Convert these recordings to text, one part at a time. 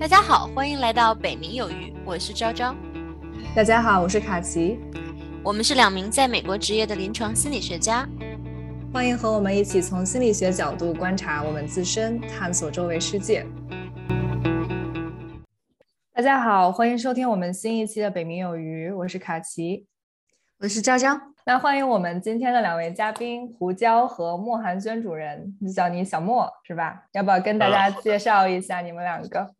大家好，欢迎来到北冥有鱼，我是昭昭。大家好，我是卡奇。我们是两名在美国职业的临床心理学家，欢迎和我们一起从心理学角度观察我们自身，探索周围世界。大家好，欢迎收听我们新一期的北冥有鱼，我是卡奇，我是昭昭。那欢迎我们今天的两位嘉宾胡椒和莫寒轩主任，就叫你小莫是吧？要不要跟大家介绍一下你们两个？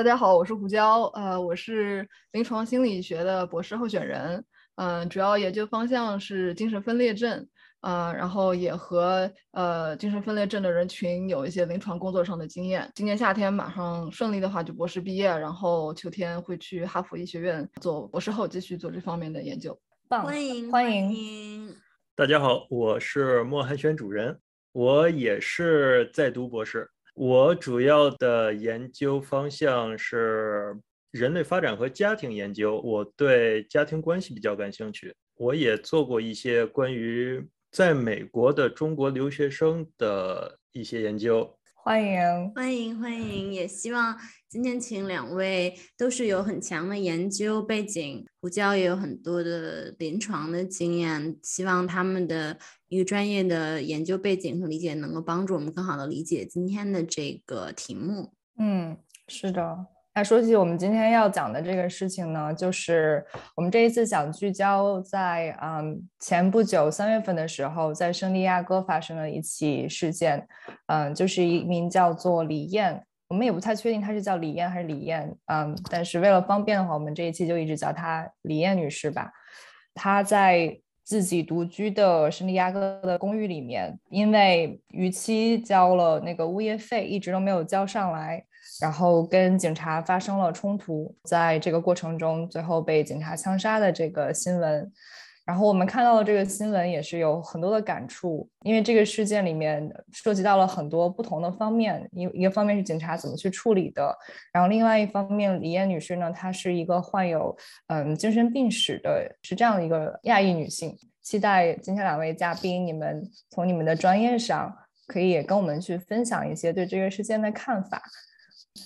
大家好，我是胡椒，呃，我是临床心理学的博士候选人，嗯，主要研究方向是精神分裂症，呃，然后也和呃精神分裂症的人群有一些临床工作上的经验。今年夏天马上顺利的话就博士毕业，然后秋天会去哈佛医学院做博士后，继续做这方面的研究。欢迎欢迎！大家好，我是莫寒轩主任，我也是在读博士。我主要的研究方向是人类发展和家庭研究，我对家庭关系比较感兴趣。我也做过一些关于在美国的中国留学生的一些研究。欢迎欢迎欢迎！也希望今天请两位都是有很强的研究背景，胡椒也有很多的临床的经验，希望他们的一个专业的研究背景和理解能够帮助我们更好的理解今天的这个题目。嗯，是的。那说起我们今天要讲的这个事情呢，就是我们这一次想聚焦在嗯前不久三月份的时候，在圣地亚哥发生了一起事件，嗯，就是一名叫做李艳，我们也不太确定她是叫李艳还是李艳，嗯，但是为了方便的话，我们这一期就一直叫她李艳女士吧。她在自己独居的圣地亚哥的公寓里面，因为逾期交了那个物业费，一直都没有交上来。然后跟警察发生了冲突，在这个过程中，最后被警察枪杀的这个新闻，然后我们看到的这个新闻也是有很多的感触，因为这个事件里面涉及到了很多不同的方面，一一个方面是警察怎么去处理的，然后另外一方面，李艳女士呢，她是一个患有嗯精神病史的，是这样的一个亚裔女性。期待今天两位嘉宾，你们从你们的专业上，可以也跟我们去分享一些对这个事件的看法。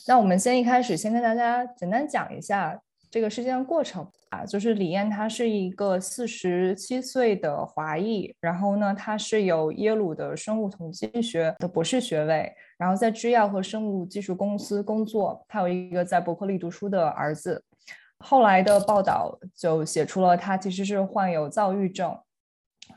那我们先一开始先跟大家简单讲一下这个事件的过程啊，就是李艳她是一个四十七岁的华裔，然后呢，她是有耶鲁的生物统计学的博士学位，然后在制药和生物技术公司工作，她有一个在伯克利读书的儿子。后来的报道就写出了她其实是患有躁郁症。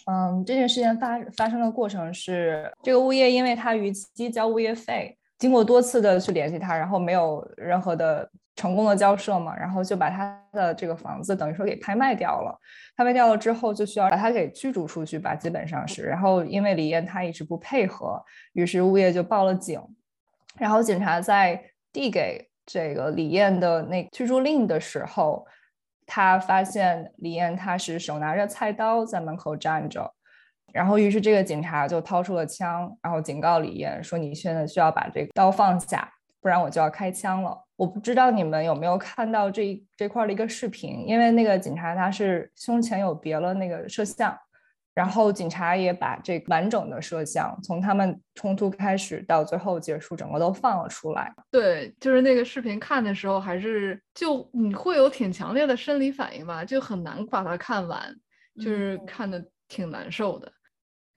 嗯，这件事件发发生的过程是，这个物业因为他逾期交物业费。经过多次的去联系他，然后没有任何的成功的交涉嘛，然后就把他的这个房子等于说给拍卖掉了。拍卖掉了之后，就需要把他给驱逐出去吧，基本上是。然后因为李艳她一直不配合，于是物业就报了警。然后警察在递给这个李艳的那驱逐令的时候，他发现李艳她是手拿着菜刀在门口站着。然后，于是这个警察就掏出了枪，然后警告李艳说：“你现在需要把这个刀放下，不然我就要开枪了。”我不知道你们有没有看到这这块的一个视频，因为那个警察他是胸前有别了那个摄像，然后警察也把这完整的摄像从他们冲突开始到最后结束，整个都放了出来。对，就是那个视频看的时候，还是就你会有挺强烈的生理反应吧，就很难把它看完，就是看的挺难受的。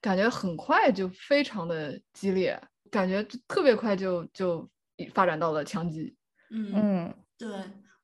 感觉很快就非常的激烈，感觉特别快就就发展到了枪击。嗯嗯，对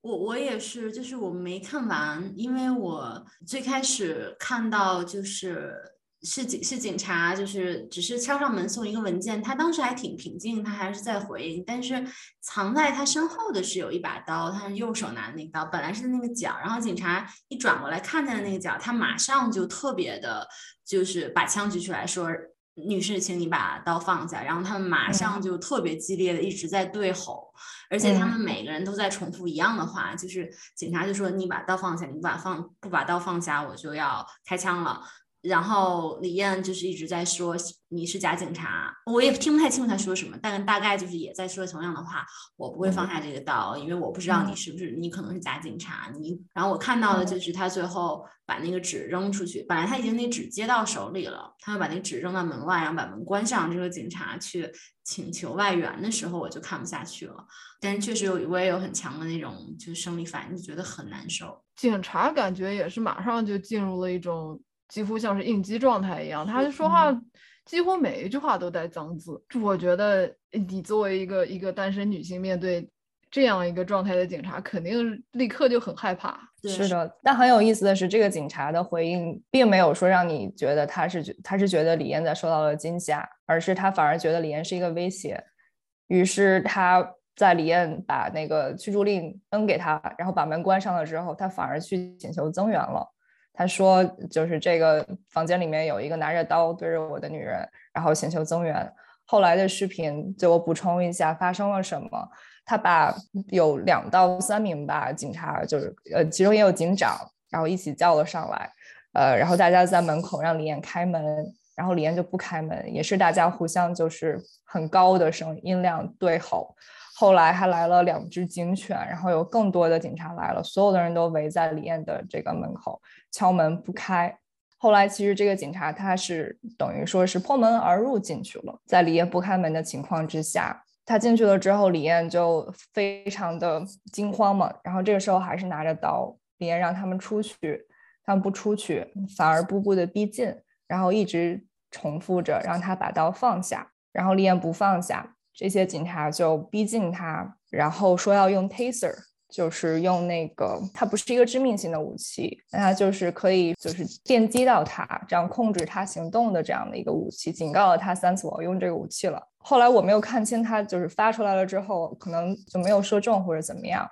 我我也是，就是我没看完，因为我最开始看到就是。是警是警察，就是只是敲上门送一个文件。他当时还挺平静，他还是在回应。但是藏在他身后的是有一把刀，他是右手拿的那个刀，本来是那个角。然后警察一转过来看见了那个角，他马上就特别的，就是把枪举起来说：“女士，请你把刀放下。”然后他们马上就特别激烈的一直在对吼，而且他们每个人都在重复一样的话，就是警察就说：“你把刀放下，你不把放不把刀放下，我就要开枪了。”然后李艳就是一直在说你是假警察，我也听不太清楚他说什么，但大概就是也在说同样的话。我不会放下这个刀，因为我不知道你是不是你可能是假警察。你然后我看到的就是他最后把那个纸扔出去，本来他已经那纸接到手里了，他要把那纸扔到门外，然后把门关上。这个警察去请求外援的时候，我就看不下去了。但是确实有我也有很强的那种就是生理反应，就觉得很难受。警察感觉也是马上就进入了一种。几乎像是应激状态一样，他就说话几乎每一句话都带脏字。我觉得你作为一个一个单身女性，面对这样一个状态的警察，肯定立刻就很害怕。是的，但很有意思的是，这个警察的回应并没有说让你觉得他是觉他是觉得李艳在受到了惊吓，而是他反而觉得李艳是一个威胁。于是他在李艳把那个驱逐令扔给他，然后把门关上了之后，他反而去请求增援了。他说：“就是这个房间里面有一个拿着刀对着我的女人，然后请求增援。后来的视频，就我补充一下发生了什么。他把有两到三名吧警察，就是呃，其中也有警长，然后一起叫了上来。呃，然后大家在门口让李艳开门，然后李艳就不开门，也是大家互相就是很高的声音量对吼。”后来还来了两只警犬，然后有更多的警察来了，所有的人都围在李艳的这个门口敲门不开。后来其实这个警察他是等于说是破门而入进去了，在李艳不开门的情况之下，他进去了之后，李艳就非常的惊慌嘛。然后这个时候还是拿着刀，李艳让他们出去，他们不出去，反而步步的逼近，然后一直重复着让他把刀放下，然后李艳不放下。这些警察就逼近他，然后说要用 taser，就是用那个，它不是一个致命性的武器，那它就是可以就是电击到他，这样控制他行动的这样的一个武器，警告了他三次我要用这个武器了。后来我没有看清他就是发出来了之后，可能就没有射中或者怎么样，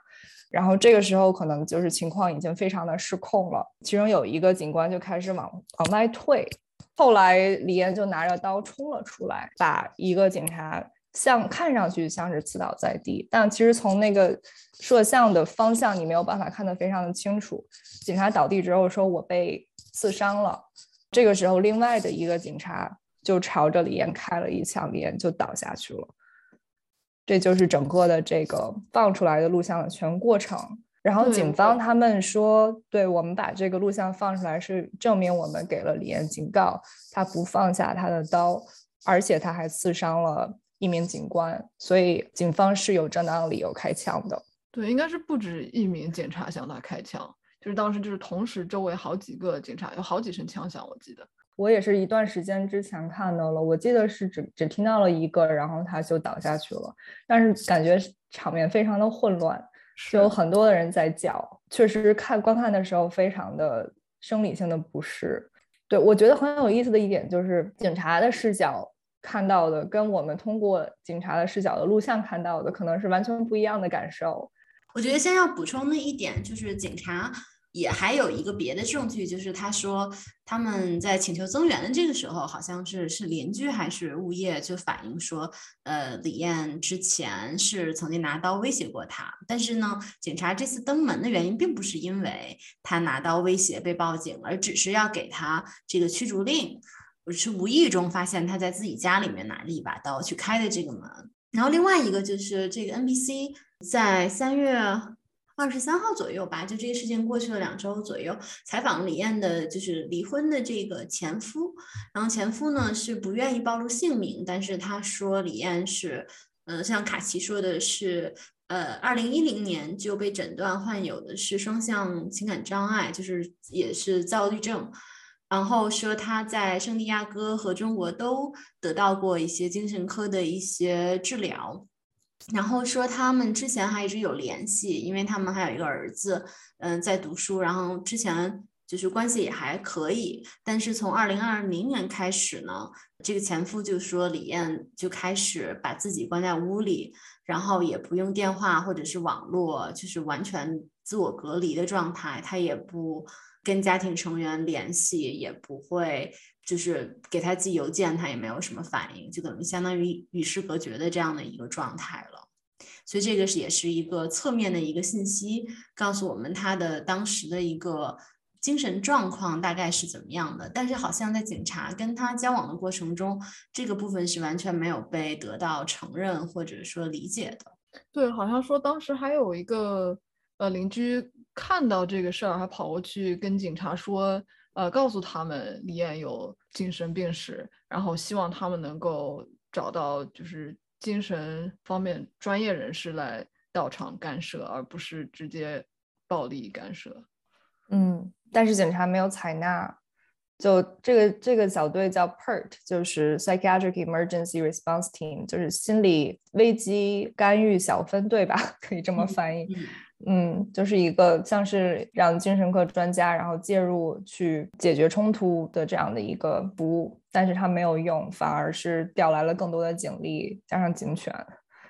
然后这个时候可能就是情况已经非常的失控了，其中有一个警官就开始往往外退，后来李岩就拿着刀冲了出来，把一个警察。像看上去像是刺倒在地，但其实从那个摄像的方向，你没有办法看得非常的清楚。警察倒地之后说：“我被刺伤了。”这个时候，另外的一个警察就朝着李岩开了一枪，李岩就倒下去了。这就是整个的这个放出来的录像的全过程。然后警方他们说：“对我们把这个录像放出来，是证明我们给了李岩警告，他不放下他的刀，而且他还刺伤了。”一名警官，所以警方是有正当理由开枪的。对，应该是不止一名警察向他开枪，就是当时就是同时周围好几个警察，有好几声枪响。我记得我也是一段时间之前看到了，我记得是只只听到了一个，然后他就倒下去了。但是感觉场面非常的混乱，是有很多的人在叫，确实看观看的时候非常的生理性的不适。对我觉得很有意思的一点就是警察的视角。看到的跟我们通过警察的视角的录像看到的可能是完全不一样的感受。我觉得先要补充的一点就是，警察也还有一个别的证据，就是他说他们在请求增援的这个时候，好像是是邻居还是物业就反映说，呃，李艳之前是曾经拿刀威胁过他。但是呢，警察这次登门的原因并不是因为他拿刀威胁被报警，而只是要给他这个驱逐令。我是无意中发现他在自己家里面拿着一把刀去开的这个门，然后另外一个就是这个 NBC 在三月二十三号左右吧，就这个事情过去了两周左右，采访李艳的就是离婚的这个前夫，然后前夫呢是不愿意暴露姓名，但是他说李艳是，呃，像卡奇说的是，呃，二零一零年就被诊断患有的是双向情感障碍，就是也是躁郁症。然后说他在圣地亚哥和中国都得到过一些精神科的一些治疗，然后说他们之前还一直有联系，因为他们还有一个儿子，嗯，在读书，然后之前就是关系也还可以。但是从二零二零年开始呢，这个前夫就说李艳就开始把自己关在屋里，然后也不用电话或者是网络，就是完全自我隔离的状态，他也不。跟家庭成员联系也不会，就是给他寄邮件，他也没有什么反应，就等于相当于与世隔绝的这样的一个状态了。所以这个是也是一个侧面的一个信息，告诉我们他的当时的一个精神状况大概是怎么样的，但是好像在警察跟他交往的过程中，这个部分是完全没有被得到承认或者说理解的。对，好像说当时还有一个呃邻居看到这个事儿，还跑过去跟警察说，呃，告诉他们李艳有精神病史，然后希望他们能够找到就是精神方面专业人士来到场干涉，而不是直接暴力干涉。嗯，但是警察没有采纳。就这个这个小队叫 PERT，就是 Psychiatric Emergency Response Team，就是心理危机干预小分队吧，可以这么翻译。嗯，就是一个像是让精神科专家然后介入去解决冲突的这样的一个服务，但是他没有用，反而是调来了更多的警力加上警犬。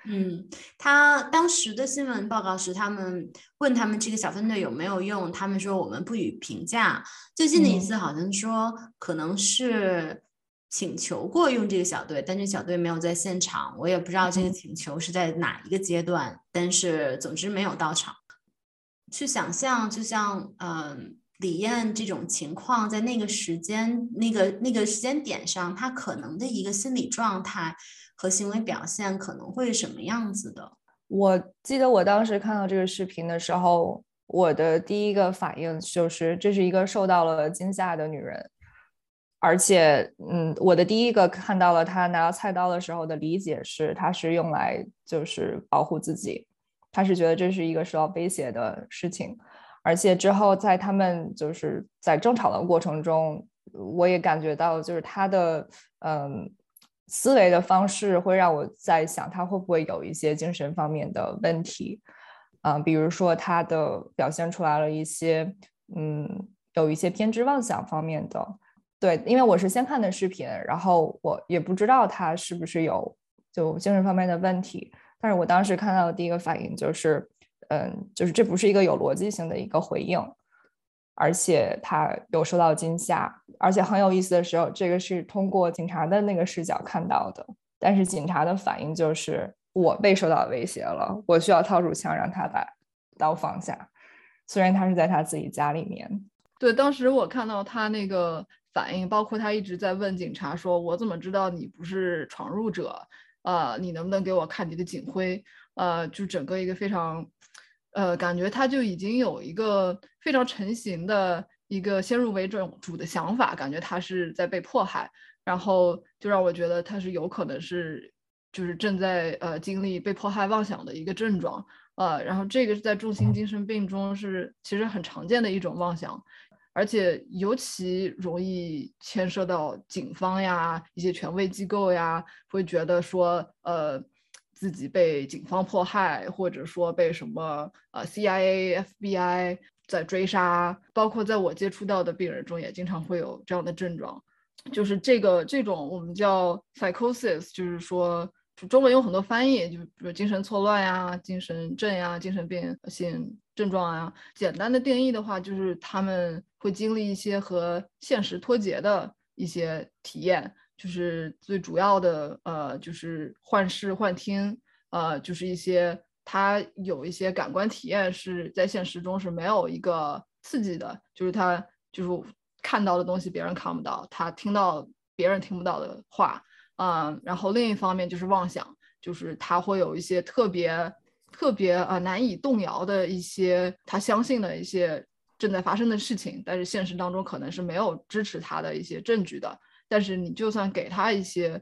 嗯，他当时的新闻报告是，他们问他们这个小分队有没有用，他们说我们不予评价。最近的一次好像说可能是请求过用这个小队，但是小队没有在现场，我也不知道这个请求是在哪一个阶段，但是总之没有到场。去想象，就像嗯李艳这种情况，在那个时间、那个那个时间点上，他可能的一个心理状态。和行为表现可能会什么样子的？我记得我当时看到这个视频的时候，我的第一个反应就是，这是一个受到了惊吓的女人。而且，嗯，我的第一个看到了她拿到菜刀的时候的理解是，她是用来就是保护自己，他是觉得这是一个受到威胁的事情。而且之后在他们就是在争吵的过程中，我也感觉到就是他的，嗯。思维的方式会让我在想，他会不会有一些精神方面的问题？嗯，比如说他的表现出来了一些，嗯，有一些偏执妄想方面的。对，因为我是先看的视频，然后我也不知道他是不是有就精神方面的问题。但是我当时看到的第一个反应就是，嗯，就是这不是一个有逻辑性的一个回应。而且他有受到惊吓，而且很有意思的时候，这个是通过警察的那个视角看到的。但是警察的反应就是我被受到威胁了，我需要掏出枪让他把刀放下。虽然他是在他自己家里面。对，当时我看到他那个反应，包括他一直在问警察说：“我怎么知道你不是闯入者？呃，你能不能给我看你的警徽？”呃，就整个一个非常。呃，感觉他就已经有一个非常成型的一个先入为主主的想法，感觉他是在被迫害，然后就让我觉得他是有可能是就是正在呃经历被迫害妄想的一个症状，呃，然后这个是在重型精神病中是其实很常见的一种妄想，而且尤其容易牵涉到警方呀一些权威机构呀，会觉得说呃。自己被警方迫害，或者说被什么呃 CIA、FBI 在追杀，包括在我接触到的病人中也经常会有这样的症状，就是这个这种我们叫 psychosis，就是说中文有很多翻译，就比如精神错乱呀、精神症呀、精神病性症状啊。简单的定义的话，就是他们会经历一些和现实脱节的一些体验。就是最主要的，呃，就是幻视、幻听，呃，就是一些他有一些感官体验是在现实中是没有一个刺激的，就是他就是看到的东西别人看不到，他听到别人听不到的话，嗯，然后另一方面就是妄想，就是他会有一些特别特别呃难以动摇的一些他相信的一些正在发生的事情，但是现实当中可能是没有支持他的一些证据的。但是你就算给他一些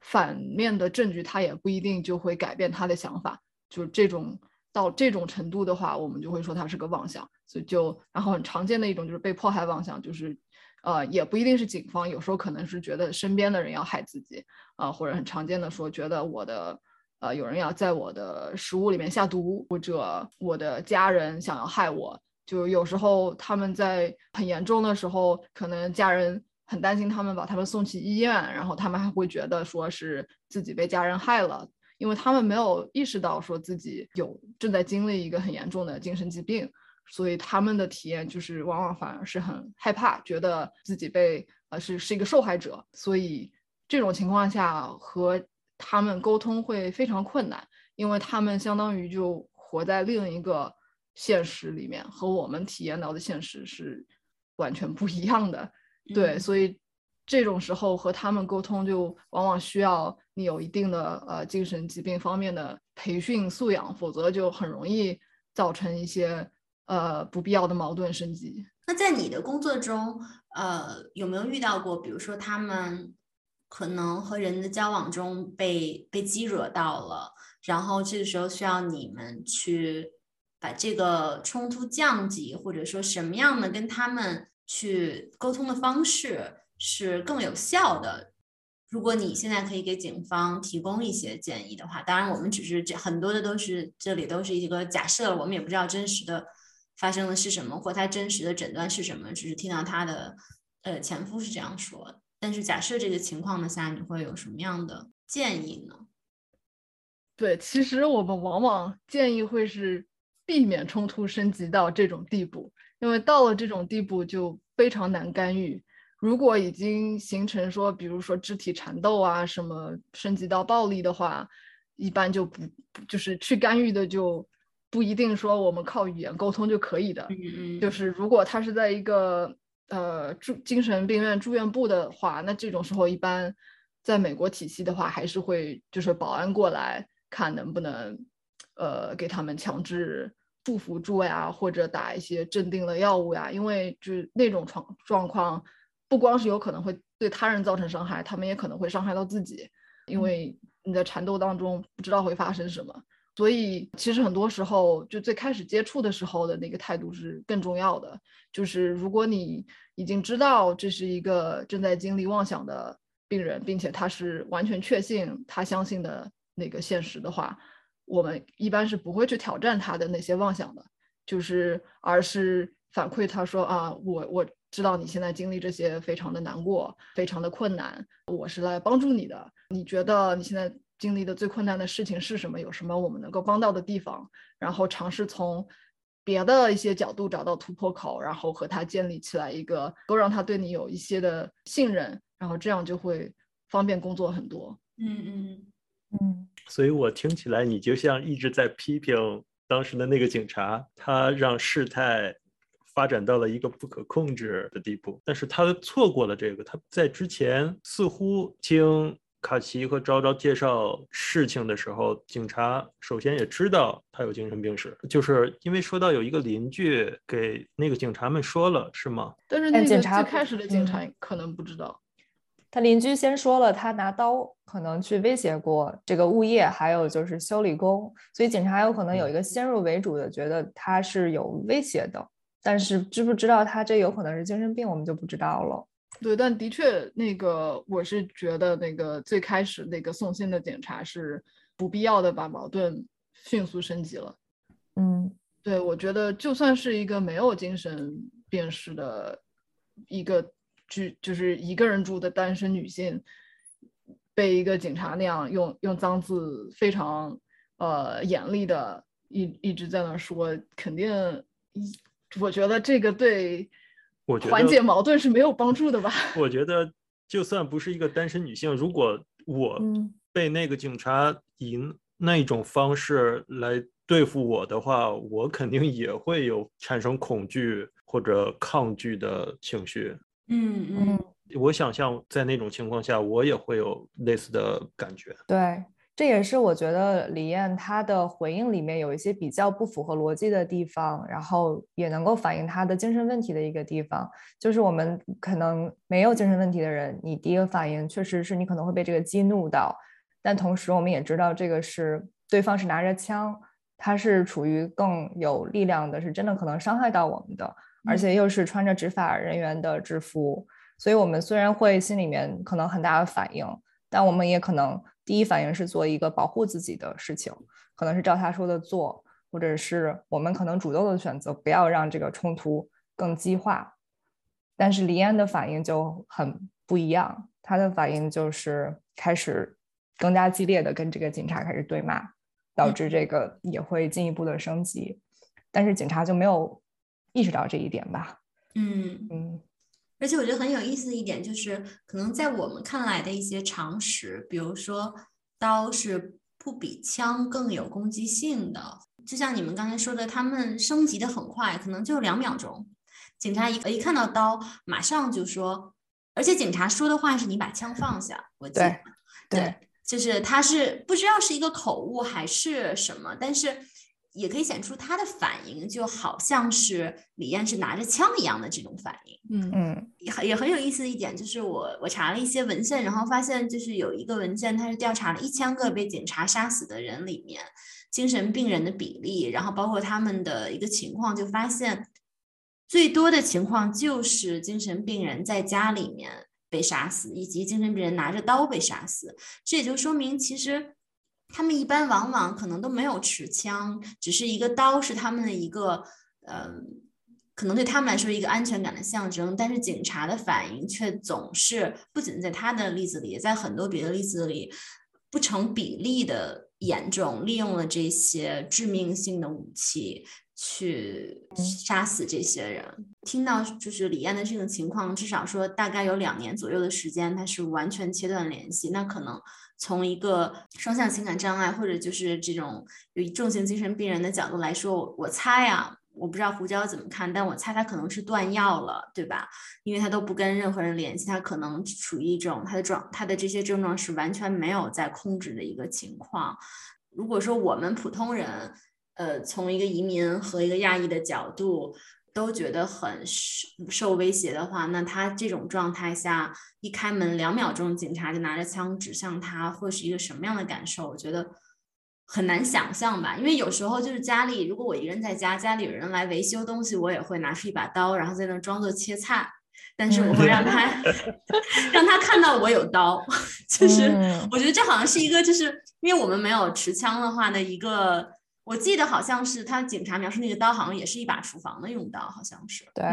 反面的证据，他也不一定就会改变他的想法。就这种到这种程度的话，我们就会说他是个妄想。所以就然后很常见的一种就是被迫害妄想，就是呃也不一定是警方，有时候可能是觉得身边的人要害自己啊，或者很常见的说觉得我的呃有人要在我的食物里面下毒，或者我的家人想要害我。就有时候他们在很严重的时候，可能家人。很担心他们把他们送去医院，然后他们还会觉得说是自己被家人害了，因为他们没有意识到说自己有正在经历一个很严重的精神疾病，所以他们的体验就是往往反而是很害怕，觉得自己被呃是是一个受害者，所以这种情况下和他们沟通会非常困难，因为他们相当于就活在另一个现实里面，和我们体验到的现实是完全不一样的。对，所以这种时候和他们沟通，就往往需要你有一定的呃精神疾病方面的培训素养，否则就很容易造成一些呃不必要的矛盾升级。那在你的工作中，呃，有没有遇到过，比如说他们可能和人的交往中被被激惹到了，然后这个时候需要你们去把这个冲突降级，或者说什么样的跟他们。去沟通的方式是更有效的。如果你现在可以给警方提供一些建议的话，当然我们只是这很多的都是这里都是一个假设，我们也不知道真实的发生的是什么，或他真实的诊断是什么，只是听到他的呃前夫是这样说。但是假设这个情况的下，你会有什么样的建议呢？对，其实我们往往建议会是避免冲突升级到这种地步。因为到了这种地步就非常难干预。如果已经形成说，比如说肢体缠斗啊，什么升级到暴力的话，一般就不就是去干预的就不一定说我们靠语言沟通就可以的。嗯嗯。就是如果他是在一个呃住精神病院住院部的话，那这种时候一般在美国体系的话，还是会就是保安过来看能不能呃给他们强制。束缚住呀，或者打一些镇定的药物呀，因为就是那种状状况，不光是有可能会对他人造成伤害，他们也可能会伤害到自己，因为你在缠斗当中不知道会发生什么，所以其实很多时候就最开始接触的时候的那个态度是更重要的。就是如果你已经知道这是一个正在经历妄想的病人，并且他是完全确信他相信的那个现实的话。我们一般是不会去挑战他的那些妄想的，就是而是反馈他说啊，我我知道你现在经历这些非常的难过，非常的困难，我是来帮助你的。你觉得你现在经历的最困难的事情是什么？有什么我们能够帮到的地方？然后尝试从别的一些角度找到突破口，然后和他建立起来一个，都让他对你有一些的信任，然后这样就会方便工作很多。嗯嗯嗯。所以我听起来，你就像一直在批评当时的那个警察，他让事态发展到了一个不可控制的地步。但是他错过了这个，他在之前似乎听卡奇和昭昭介绍事情的时候，警察首先也知道他有精神病史，就是因为说到有一个邻居给那个警察们说了，是吗？但是那个最开始的警察可能不知道。他邻居先说了，他拿刀可能去威胁过这个物业，还有就是修理工，所以警察有可能有一个先入为主的觉得他是有威胁的，但是知不知道他这有可能是精神病，我们就不知道了。对，但的确，那个我是觉得那个最开始那个送信的警察是不必要的把矛盾迅速升级了。嗯，对，我觉得就算是一个没有精神病史的一个。就就是一个人住的单身女性，被一个警察那样用用脏字非常呃严厉的一一直在那说，肯定一我觉得这个对缓解矛盾是没有帮助的吧？我觉得就算不是一个单身女性，如果我被那个警察以那种方式来对付我的话，我肯定也会有产生恐惧或者抗拒的情绪。嗯嗯，我想象在那种情况下，我也会有类似的感觉。对，这也是我觉得李艳她的回应里面有一些比较不符合逻辑的地方，然后也能够反映她的精神问题的一个地方。就是我们可能没有精神问题的人，你第一个反应确实是你可能会被这个激怒到，但同时我们也知道这个是对方是拿着枪，他是处于更有力量的，是真的可能伤害到我们的。而且又是穿着执法人员的制服，所以我们虽然会心里面可能很大的反应，但我们也可能第一反应是做一个保护自己的事情，可能是照他说的做，或者是我们可能主动的选择不要让这个冲突更激化。但是李安的反应就很不一样，他的反应就是开始更加激烈的跟这个警察开始对骂，导致这个也会进一步的升级，但是警察就没有。意识到这一点吧，嗯嗯，而且我觉得很有意思的一点就是，可能在我们看来的一些常识，比如说刀是不比枪更有攻击性的，就像你们刚才说的，他们升级的很快，可能就两秒钟，警察一一看到刀，马上就说，而且警察说的话是你把枪放下，我记得，对，就是他是不知道是一个口误还是什么，但是。也可以显出他的反应，就好像是李艳是拿着枪一样的这种反应。嗯嗯，也很也很有意思的一点就是，我我查了一些文献，然后发现就是有一个文件，它是调查了一千个被警察杀死的人里面精神病人的比例，然后包括他们的一个情况，就发现最多的情况就是精神病人在家里面被杀死，以及精神病人拿着刀被杀死。这也就说明其实。他们一般往往可能都没有持枪，只是一个刀是他们的一个，呃，可能对他们来说一个安全感的象征。但是警察的反应却总是不仅在他的例子里，也在很多别的例子里不成比例的严重，利用了这些致命性的武器去杀死这些人。听到就是李艳的这种情况，至少说大概有两年左右的时间，他是完全切断联系，那可能。从一个双向情感障碍，或者就是这种有重型精神病人的角度来说，我猜啊，我不知道胡椒怎么看，但我猜他可能是断药了，对吧？因为他都不跟任何人联系，他可能处于一种他的状，他的这些症状是完全没有在控制的一个情况。如果说我们普通人，呃，从一个移民和一个亚裔的角度。都觉得很受受威胁的话，那他这种状态下一开门两秒钟，警察就拿着枪指向他，会是一个什么样的感受？我觉得很难想象吧。因为有时候就是家里，如果我一个人在家，家里有人来维修东西，我也会拿出一把刀，然后在那装作切菜，但是我会让他 让他看到我有刀，就是我觉得这好像是一个，就是因为我们没有持枪的话的一个。我记得好像是他警察描述那个刀，好像也是一把厨房的用刀，好像是。对，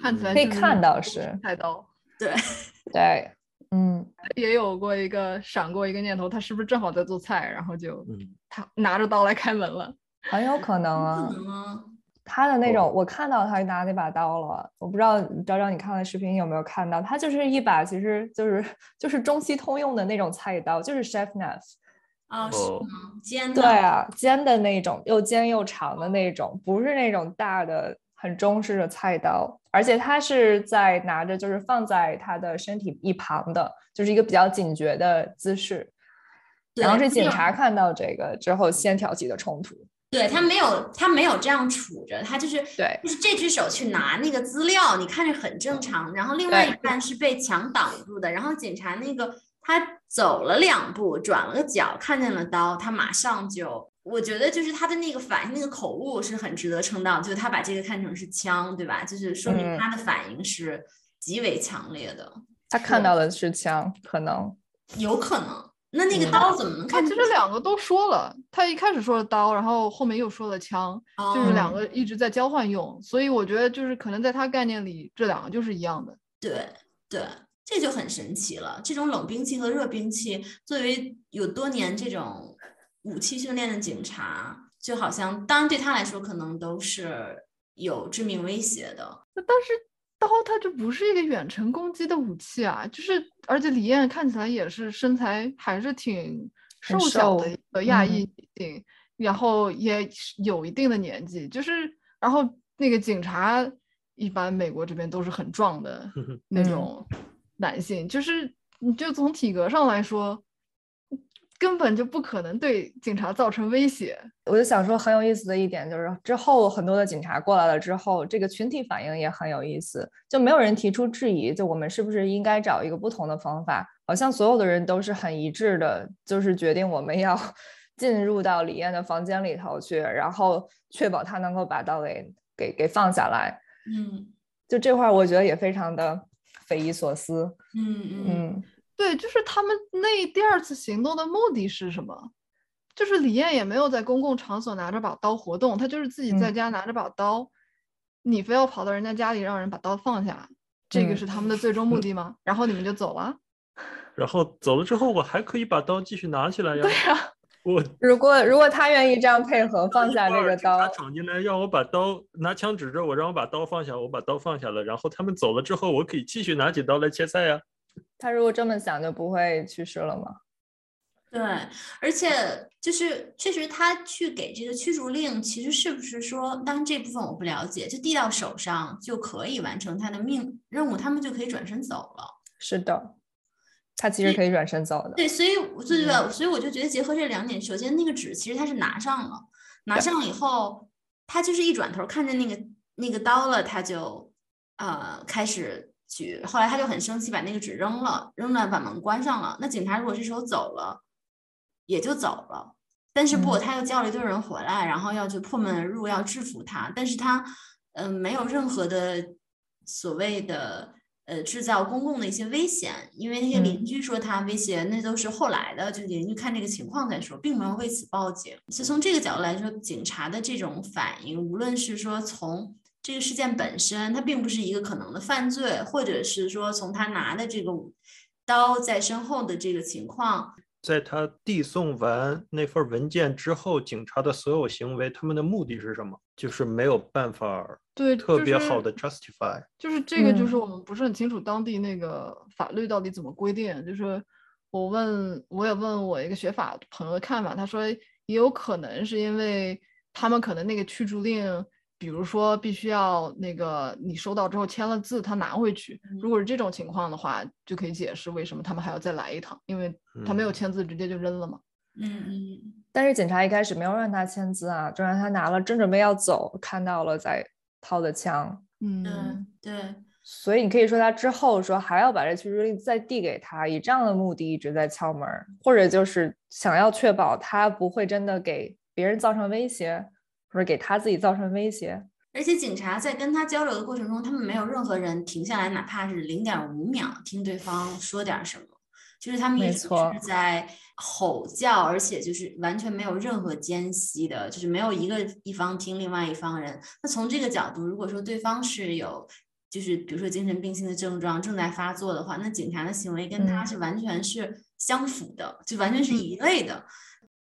看起来可以看到是菜刀。对对，嗯，也有过一个闪过一个念头，他是不是正好在做菜，然后就他拿着刀来开门了？很有可能啊。他的那种，我看到他拿那把刀了，我不知道昭昭你看的视频有没有看到，他就是一把，其实就是就是中西通用的那种菜刀，就是 chef knife。哦，是吗？尖的。对啊，尖的那种，又尖又长的那种，不是那种大的很中式的菜刀，而且他是在拿着，就是放在他的身体一旁的，就是一个比较警觉的姿势。然后是警察看到这个之后先挑起的冲突。对他没有，他没有这样杵着，他就是对，就是这只手去拿那个资料，你看着很正常。然后另外一半是被墙挡住的，然后警察那个。他走了两步，转了个角，看见了刀，他马上就，我觉得就是他的那个反应，那个口误是很值得称道，就是他把这个看成是枪，对吧？就是说明他的反应是极为强烈的。他看到的是枪，可能有可能。那那个刀怎么能看？其实两个都说了，他一开始说了刀，然后后面又说了枪，就是两个一直在交换用，所以我觉得就是可能在他概念里，这两个就是一样的。对对。这就很神奇了。这种冷兵器和热兵器，作为有多年这种武器训练的警察，就好像当然对他来说可能都是有致命威胁的。但是刀它就不是一个远程攻击的武器啊！就是而且李艳看起来也是身材还是挺瘦小的一个亚裔女性，然后也有一定的年纪。就是然后那个警察一般美国这边都是很壮的 那种。男性就是，你就从体格上来说，根本就不可能对警察造成威胁。我就想说，很有意思的一点就是，之后很多的警察过来了之后，这个群体反应也很有意思，就没有人提出质疑，就我们是不是应该找一个不同的方法？好像所有的人都是很一致的，就是决定我们要 进入到李艳的房间里头去，然后确保他能够把刀给给给放下来。嗯，就这块我觉得也非常的。匪夷所思，嗯嗯，对，就是他们那第二次行动的目的是什么？就是李艳也没有在公共场所拿着把刀活动，她就是自己在家拿着把刀。你非要跑到人家家里让人把刀放下，这个是他们的最终目的吗？然后你们就走了？然后走了之后，我还可以把刀继续拿起来呀？对呀。我如果如果他愿意这样配合，放下这个刀，他闯进来让我把刀拿枪指着我，让我把刀放下，我把刀放下了。然后他们走了之后，我可以继续拿起刀来切菜呀。他如果这么想，就不会去世了吗？对，而且就是确实他去给这个驱逐令，其实是不是说，当然这部分我不了解，就递到手上就可以完成他的命任务，他们就可以转身走了。是的，他其实可以转身走的。对，所以对对，所以我就觉得结合这两点，首先那个纸其实他是拿上了，拿上了以后，他就是一转头看见那个那个刀了，他就呃开始举，后来他就很生气，把那个纸扔了，扔了把门关上了。那警察如果这时候走了。也就走了，但是不，他又叫了一堆人回来，然后要去破门而入，要制服他。但是他，嗯，没有任何的所谓的呃制造公共的一些危险，因为那些邻居说他威胁，那都是后来的，就邻居看这个情况再说，并没有为此报警。所以从这个角度来说，警察的这种反应，无论是说从这个事件本身，它并不是一个可能的犯罪，或者是说从他拿的这个刀在身后的这个情况。在他递送完那份文件之后，警察的所有行为，他们的目的是什么？就是没有办法对特别好的 justify。就是这个，就是我们不是很清楚当地那个法律到底怎么规定。就是我问，我也问我一个学法朋友的看法，他说也有可能是因为他们可能那个驱逐令。比如说，必须要那个你收到之后签了字，他拿回去。如果是这种情况的话，就可以解释为什么他们还要再来一趟，因为他没有签字，直接就扔了嘛。嗯嗯。但是警察一开始没有让他签字啊，就让他拿了，正准备要走，看到了在掏的枪。嗯，对。所以你可以说他之后说还要把这驱逐令再递给他，以这样的目的一直在敲门，或者就是想要确保他不会真的给别人造成威胁。或者给他自己造成威胁，而且警察在跟他交流的过程中，他们没有任何人停下来，哪怕是零点五秒听对方说点什么，就是他们一直是在吼叫，而且就是完全没有任何间隙的，就是没有一个一方听另外一方人。那从这个角度，如果说对方是有，就是比如说精神病性的症状正在发作的话，那警察的行为跟他是完全是相符的，就完全是一类的。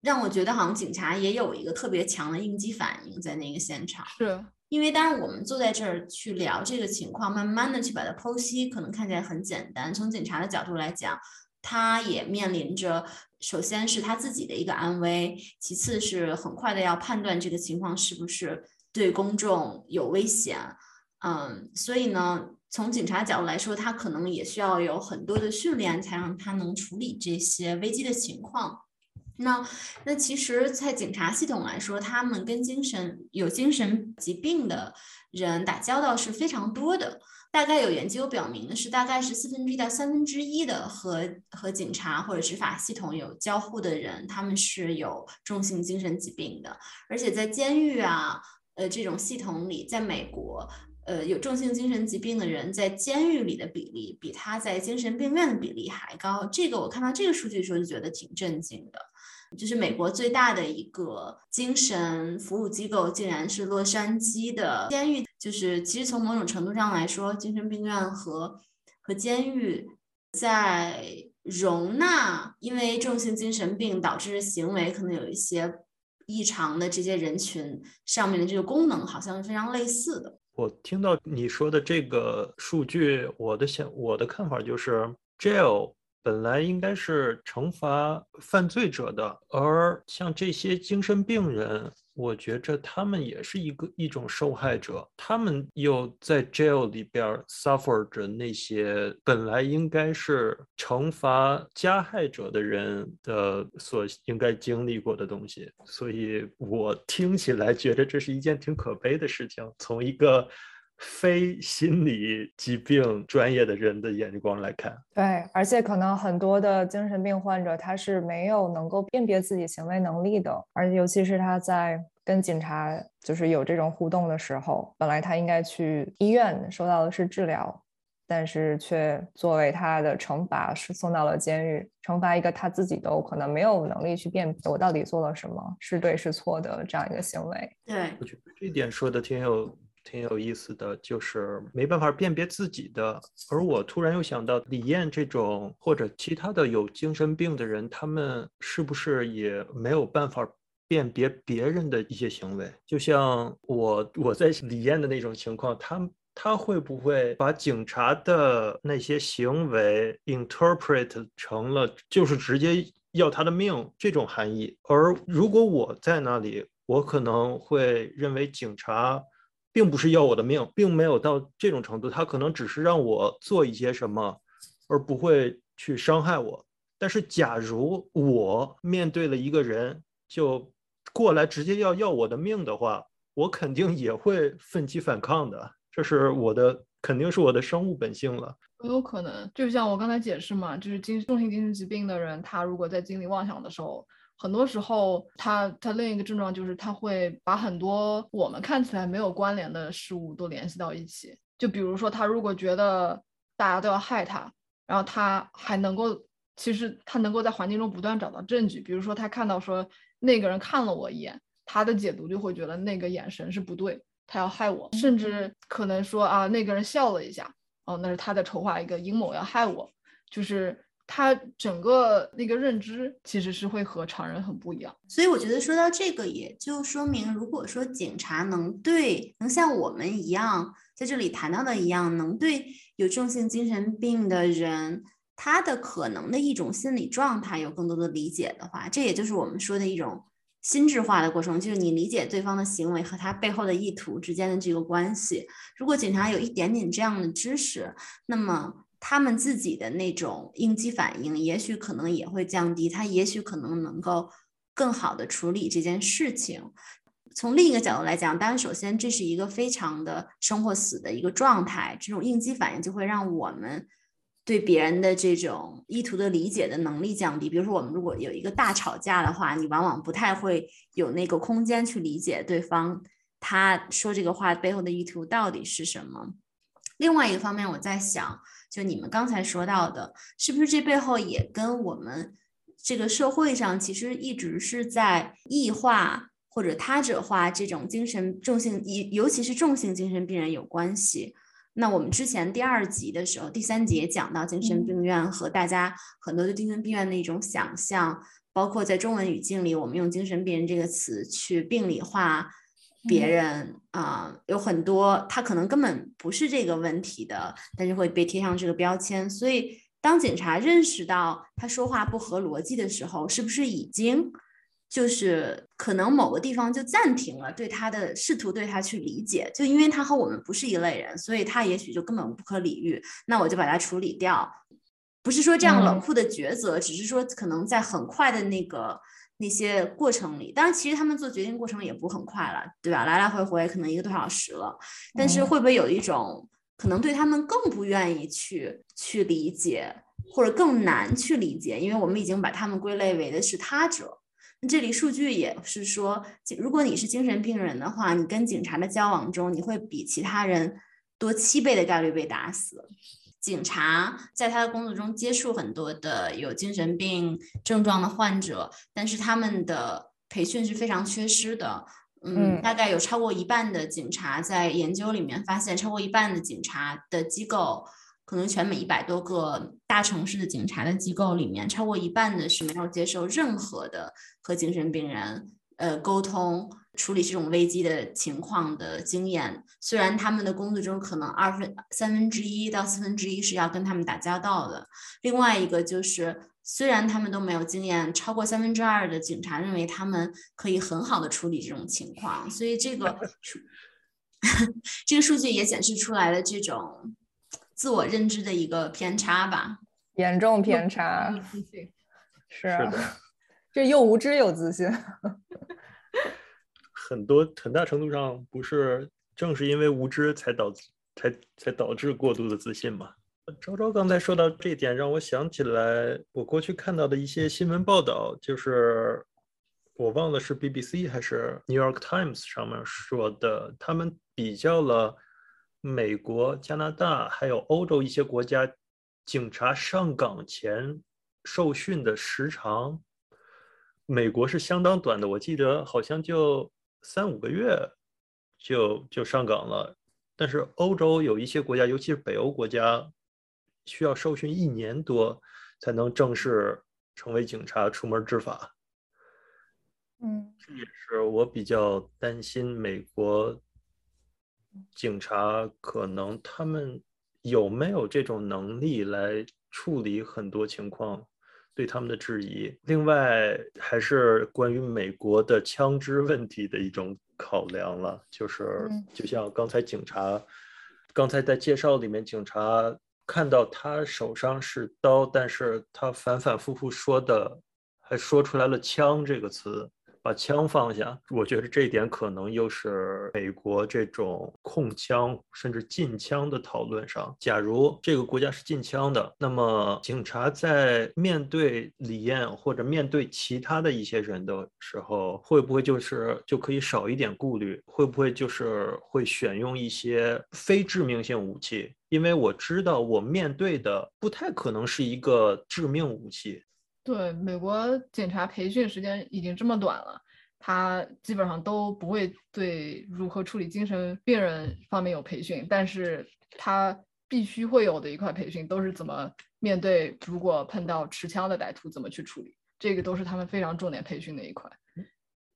让我觉得好像警察也有一个特别强的应激反应在那个现场，是因为当然我们坐在这儿去聊这个情况，慢慢的去把它剖析，可能看起来很简单。从警察的角度来讲，他也面临着，首先是他自己的一个安危，其次是很快的要判断这个情况是不是对公众有危险。嗯，所以呢，从警察角度来说，他可能也需要有很多的训练，才让他能处理这些危机的情况。那那其实，在警察系统来说，他们跟精神有精神疾病的人打交道是非常多的。大概有研究表明的是，大概是四分之一到三分之一的和和警察或者执法系统有交互的人，他们是有重性精神疾病的。而且在监狱啊，呃，这种系统里，在美国，呃，有重性精神疾病的人在监狱里的比例，比他在精神病院的比例还高。这个我看到这个数据的时候，就觉得挺震惊的。就是美国最大的一个精神服务机构，竟然是洛杉矶的监狱。就是其实从某种程度上来说，精神病院和和监狱在容纳因为重性精神病导致行为可能有一些异常的这些人群上面的这个功能，好像是非常类似的。我听到你说的这个数据，我的想我的看法就是，jail。本来应该是惩罚犯罪者的，而像这些精神病人，我觉着他们也是一个一种受害者，他们又在 jail 里边 suffer 着那些本来应该是惩罚加害者的人的所应该经历过的东西，所以我听起来觉得这是一件挺可悲的事情，从一个。非心理疾病专业的人的眼光来看，对，而且可能很多的精神病患者他是没有能够辨别自己行为能力的，而尤其是他在跟警察就是有这种互动的时候，本来他应该去医院受到的是治疗，但是却作为他的惩罚是送到了监狱，惩罚一个他自己都可能没有能力去辨别我到底做了什么是对是错的这样一个行为。对，我觉得这一点说的挺有。挺有意思的，就是没办法辨别自己的。而我突然又想到，李艳这种或者其他的有精神病的人，他们是不是也没有办法辨别别人的一些行为？就像我我在李艳的那种情况，他他会不会把警察的那些行为 interpret 成了，就是直接要他的命这种含义。而如果我在那里，我可能会认为警察并不是要我的命，并没有到这种程度，他可能只是让我做一些什么，而不会去伤害我。但是，假如我面对了一个人，就过来直接要要我的命的话，我肯定也会奋起反抗的。这是我的，肯定是我的生物本性了。很有可能，就像我刚才解释嘛，就是精重性精神疾病的人，他如果在经历妄想的时候，很多时候他他另一个症状就是他会把很多我们看起来没有关联的事物都联系到一起。就比如说，他如果觉得大家都要害他，然后他还能够，其实他能够在环境中不断找到证据。比如说，他看到说那个人看了我一眼，他的解读就会觉得那个眼神是不对，他要害我，甚至可能说啊，那个人笑了一下。哦，那是他在筹划一个阴谋要害我，就是他整个那个认知其实是会和常人很不一样。所以我觉得说到这个，也就说明，如果说警察能对能像我们一样在这里谈到的一样，能对有重性精神病的人他的可能的一种心理状态有更多的理解的话，这也就是我们说的一种。心智化的过程就是你理解对方的行为和他背后的意图之间的这个关系。如果警察有一点点这样的知识，那么他们自己的那种应激反应，也许可能也会降低。他也许可能能够更好的处理这件事情。从另一个角度来讲，当然，首先这是一个非常的生或死的一个状态，这种应激反应就会让我们。对别人的这种意图的理解的能力降低，比如说我们如果有一个大吵架的话，你往往不太会有那个空间去理解对方他说这个话背后的意图到底是什么。另外一个方面，我在想，就你们刚才说到的，是不是这背后也跟我们这个社会上其实一直是在异化或者他者化这种精神重性，尤尤其是重性精神病人有关系？那我们之前第二集的时候，第三节讲到精神病院和大家很多对精神病院的一种想象，包括在中文语境里，我们用精神病人这个词去病理化别人啊，有很多他可能根本不是这个问题的，但是会被贴上这个标签。所以，当警察认识到他说话不合逻辑的时候，是不是已经？就是可能某个地方就暂停了对他的试图对他去理解，就因为他和我们不是一类人，所以他也许就根本不可理喻。那我就把它处理掉，不是说这样冷酷的抉择，只是说可能在很快的那个那些过程里，当然其实他们做决定过程也不很快了，对吧？来来回回可能一个多小时了，但是会不会有一种可能对他们更不愿意去去理解，或者更难去理解，因为我们已经把他们归类为的是他者。这里数据也是说，如果你是精神病人的话，你跟警察的交往中，你会比其他人多七倍的概率被打死。警察在他的工作中接触很多的有精神病症状的患者，但是他们的培训是非常缺失的。嗯，大概有超过一半的警察在研究里面发现，超过一半的警察的机构。可能全美一百多个大城市的警察的机构里面，超过一半的是没有接受任何的和精神病人呃沟通、处理这种危机的情况的经验。虽然他们的工作中可能二分三分之一到四分之一是要跟他们打交道的。另外一个就是，虽然他们都没有经验，超过三分之二的警察认为他们可以很好的处理这种情况。所以这个 数 这个数据也显示出来了这种。自我认知的一个偏差吧，严重偏差，是啊，这又无知又自信，很多很大程度上不是正是因为无知才导才才导致过度的自信吗？昭昭刚才说到这一点，让我想起来我过去看到的一些新闻报道，就是我忘了是 BBC 还是 New York Times 上面说的，他们比较了。美国、加拿大还有欧洲一些国家，警察上岗前受训的时长，美国是相当短的，我记得好像就三五个月就就上岗了。但是欧洲有一些国家，尤其是北欧国家，需要受训一年多才能正式成为警察出门执法。嗯，这也是我比较担心美国。警察可能他们有没有这种能力来处理很多情况，对他们的质疑。另外，还是关于美国的枪支问题的一种考量了，就是就像刚才警察，刚才在介绍里面，警察看到他手上是刀，但是他反反复复说的，还说出来了“枪”这个词。把枪放下，我觉得这一点可能又是美国这种控枪甚至禁枪的讨论上。假如这个国家是禁枪的，那么警察在面对李艳或者面对其他的一些人的时候，会不会就是就可以少一点顾虑？会不会就是会选用一些非致命性武器？因为我知道我面对的不太可能是一个致命武器。对，美国警察培训时间已经这么短了，他基本上都不会对如何处理精神病人方面有培训，但是他必须会有的一块培训都是怎么面对如果碰到持枪的歹徒怎么去处理，这个都是他们非常重点培训的一块。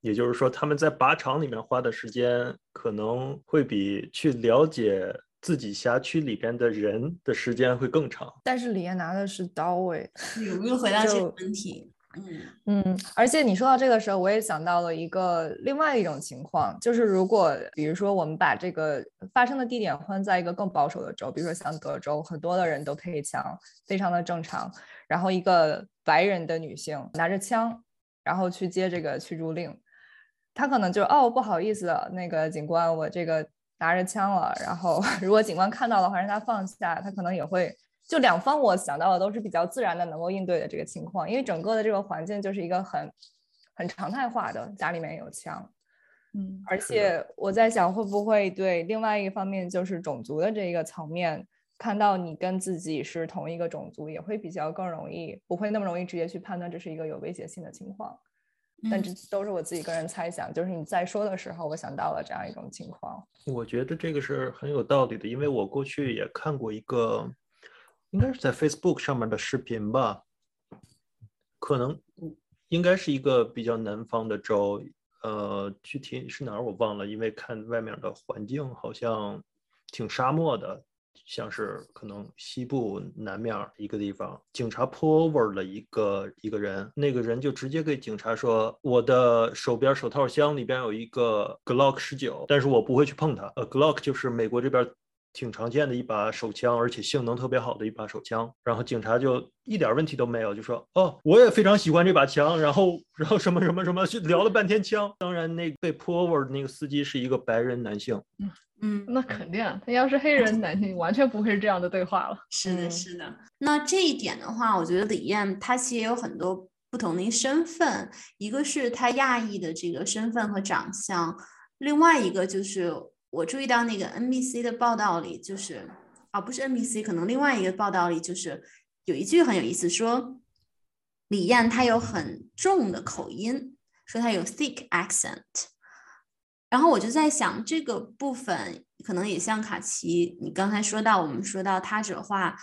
也就是说，他们在靶场里面花的时间可能会比去了解。自己辖区里边的人的时间会更长，但是李艳拿的是刀位，有没有回答这个问题？嗯嗯，而且你说到这个时候，我也想到了一个另外一种情况，就是如果比如说我们把这个发生的地点换在一个更保守的州，比如说像德州，很多的人都配枪，非常的正常。然后一个白人的女性拿着枪，然后去接这个驱逐令，她可能就哦不好意思，那个警官，我这个。拿着枪了，然后 如果警官看到的话，让他放下，他可能也会就两方，我想到的都是比较自然的，能够应对的这个情况，因为整个的这个环境就是一个很很常态化的，家里面有枪，嗯，而且我在想，会不会对另外一方面就是种族的这一个层面，看到你跟自己是同一个种族，也会比较更容易，不会那么容易直接去判断这是一个有威胁性的情况。但这都是我自己个人猜想，就是你在说的时候，我想到了这样一种情况。我觉得这个是很有道理的，因为我过去也看过一个，应该是在 Facebook 上面的视频吧，可能应该是一个比较南方的州，呃，具体是哪儿我忘了，因为看外面的环境好像挺沙漠的。像是可能西部南面一个地方，警察 pull over 了一个一个人，那个人就直接给警察说：“我的手边手套箱里边有一个 Glock 十九，但是我不会去碰它。”呃，Glock 就是美国这边挺常见的一把手枪，而且性能特别好的一把手枪。然后警察就一点问题都没有，就说：“哦，我也非常喜欢这把枪。”然后，然后什么什么什么，就聊了半天枪。当然，那被 pull over 的那个司机是一个白人男性。嗯，那肯定，他要是黑人男性，完全不会是这样的对话了。是的，是的。那这一点的话，我觉得李艳她其实也有很多不同的身份，一个是她亚裔的这个身份和长相，另外一个就是我注意到那个 NBC 的报道里，就是啊，不是 NBC，可能另外一个报道里就是有一句很有意思，说李艳她有很重的口音，说她有 thick accent。然后我就在想，这个部分可能也像卡奇，你刚才说到，我们说到他者化，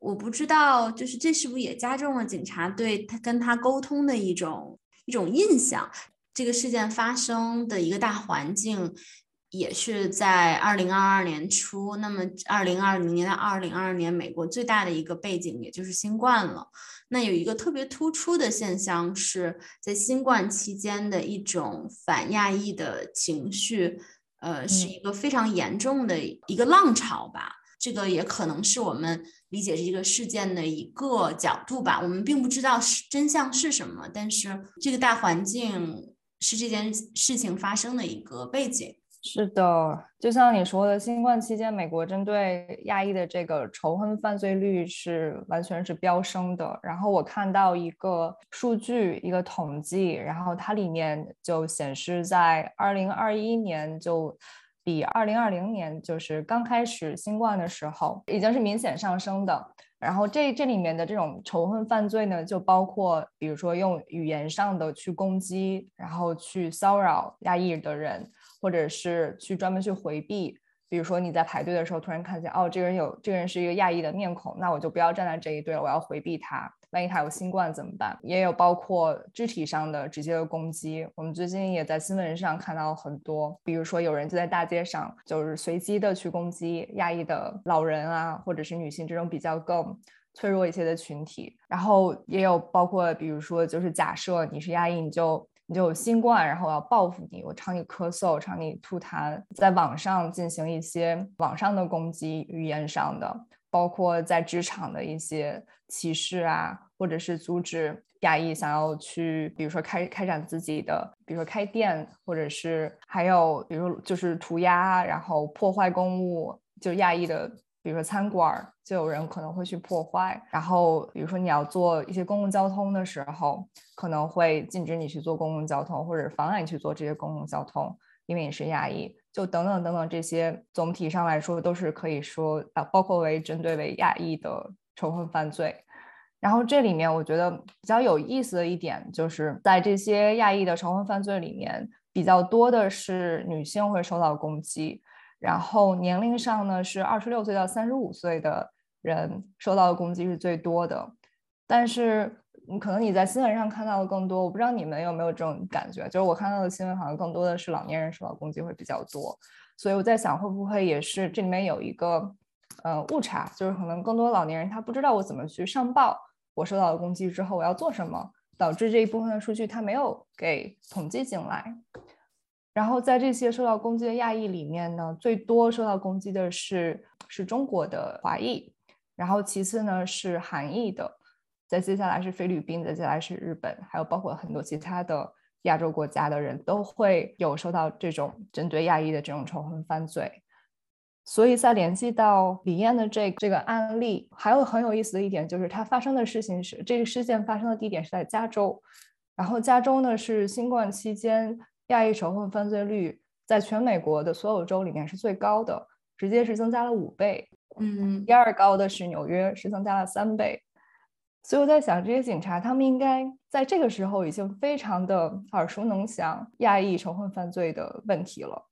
我不知道，就是这是不是也加重了警察对他跟他沟通的一种一种印象？这个事件发生的一个大环境。也是在二零二二年初，那么二零二零年到二零二二年，美国最大的一个背景也就是新冠了。那有一个特别突出的现象是在新冠期间的一种反亚裔的情绪，呃，是一个非常严重的一个浪潮吧。这个也可能是我们理解这个事件的一个角度吧。我们并不知道是真相是什么，但是这个大环境是这件事情发生的一个背景。是的，就像你说的，新冠期间美国针对亚裔的这个仇恨犯罪率是完全是飙升的。然后我看到一个数据，一个统计，然后它里面就显示，在二零二一年就比二零二零年就是刚开始新冠的时候，已经是明显上升的。然后这这里面的这种仇恨犯罪呢，就包括比如说用语言上的去攻击，然后去骚扰亚裔的人。或者是去专门去回避，比如说你在排队的时候突然看见，哦，这个人有这个人是一个亚裔的面孔，那我就不要站在这一队了，我要回避他。万一他有新冠怎么办？也有包括肢体上的直接的攻击。我们最近也在新闻上看到很多，比如说有人就在大街上就是随机的去攻击亚裔的老人啊，或者是女性这种比较更脆弱一些的群体。然后也有包括，比如说，就是假设你是亚裔，你就你就有新冠，然后我要报复你，我朝你咳嗽，朝你吐痰，在网上进行一些网上的攻击，语言上的，包括在职场的一些歧视啊，或者是阻止。亚裔想要去，比如说开开展自己的，比如说开店，或者是还有，比如就是涂鸦，然后破坏公物，就亚裔的，比如说餐馆，就有人可能会去破坏。然后比如说你要做一些公共交通的时候，可能会禁止你去做公共交通，或者妨碍你去做这些公共交通，因为你是亚裔。就等等等等这些，总体上来说都是可以说啊，包括为针对为亚裔的仇恨犯罪。然后这里面我觉得比较有意思的一点，就是在这些亚裔的仇恨犯罪里面，比较多的是女性会受到攻击，然后年龄上呢是二十六岁到三十五岁的人受到的攻击是最多的。但是可能你在新闻上看到的更多，我不知道你们有没有这种感觉，就是我看到的新闻好像更多的是老年人受到攻击会比较多，所以我在想会不会也是这里面有一个呃误差，就是可能更多老年人他不知道我怎么去上报。我受到了攻击之后，我要做什么？导致这一部分的数据他没有给统计进来。然后在这些受到攻击的亚裔里面呢，最多受到攻击的是是中国的华裔，然后其次呢是韩裔的，再接下来是菲律宾，再接下来是日本，还有包括很多其他的亚洲国家的人都会有受到这种针对亚裔的这种仇恨犯罪。所以在联系到李艳的这这个案例，还有很有意思的一点就是，它发生的事情是这个事件发生的地点是在加州，然后加州呢是新冠期间亚裔仇恨犯罪率在全美国的所有州里面是最高的，直接是增加了五倍。嗯，第二高的是纽约，是增加了三倍。所以我在想，这些警察他们应该在这个时候已经非常的耳熟能详亚裔仇恨犯罪的问题了。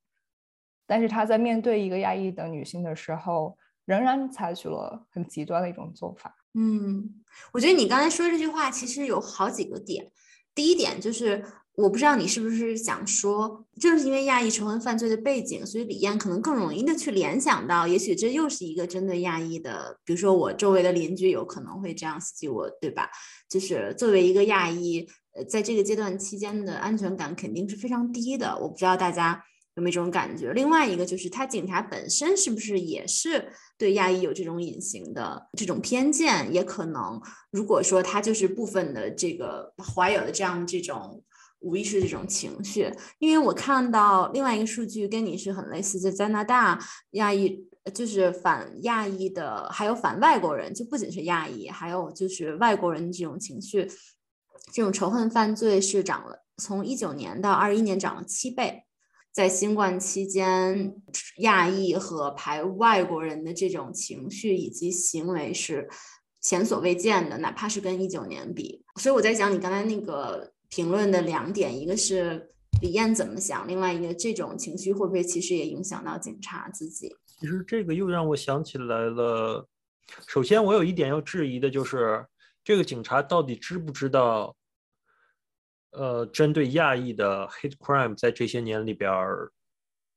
但是他在面对一个亚裔的女性的时候，仍然采取了很极端的一种做法。嗯，我觉得你刚才说这句话其实有好几个点。第一点就是，我不知道你是不是想说，正是因为亚裔仇恨犯罪的背景，所以李艳可能更容易的去联想到，也许这又是一个针对亚裔的，比如说我周围的邻居有可能会这样袭击我，对吧？就是作为一个亚裔，呃，在这个阶段期间的安全感肯定是非常低的。我不知道大家。有没有这种感觉？另外一个就是，他警察本身是不是也是对亚裔有这种隐形的这种偏见？也可能，如果说他就是部分的这个怀有的这样这种无意识这种情绪，因为我看到另外一个数据跟你是很类似，在加拿大亚裔就是反亚裔的，还有反外国人，就不仅是亚裔，还有就是外国人这种情绪，这种仇恨犯罪是涨了，从一九年到二一年涨了七倍。在新冠期间，亚裔和排外国人的这种情绪以及行为是前所未见的，哪怕是跟一九年比。所以我在讲你刚才那个评论的两点，一个是李艳怎么想，另外一个这种情绪会不会其实也影响到警察自己？其实这个又让我想起来了。首先，我有一点要质疑的就是，这个警察到底知不知道？呃，针对亚裔的 hate crime 在这些年里边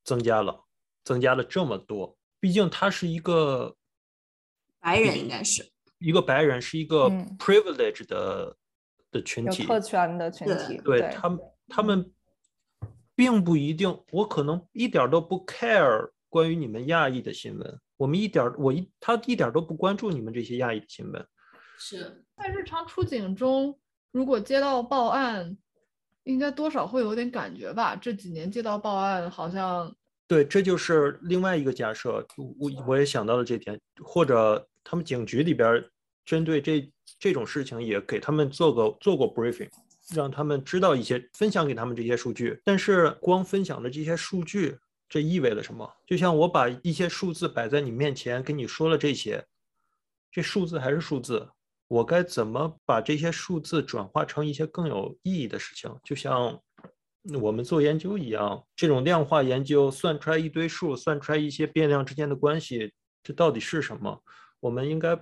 增加了，增加了这么多。毕竟他是一个白人，应该是一个白人，是一个 privileged 的的群体，特权的群体。对他们，他们并不一定。我可能一点都不 care 关于你们亚裔的新闻，我们一点我一他一点都不关注你们这些亚裔的新闻。是在日常出警中，如果接到报案。应该多少会有点感觉吧？这几年接到报案，好像对，这就是另外一个假设。我我也想到了这点，或者他们警局里边针对这这种事情也给他们做过做过 briefing，让他们知道一些，分享给他们这些数据。但是光分享的这些数据，这意味着什么？就像我把一些数字摆在你面前，跟你说了这些，这数字还是数字。我该怎么把这些数字转化成一些更有意义的事情？就像我们做研究一样，这种量化研究算出来一堆数，算出来一些变量之间的关系，这到底是什么？我们应该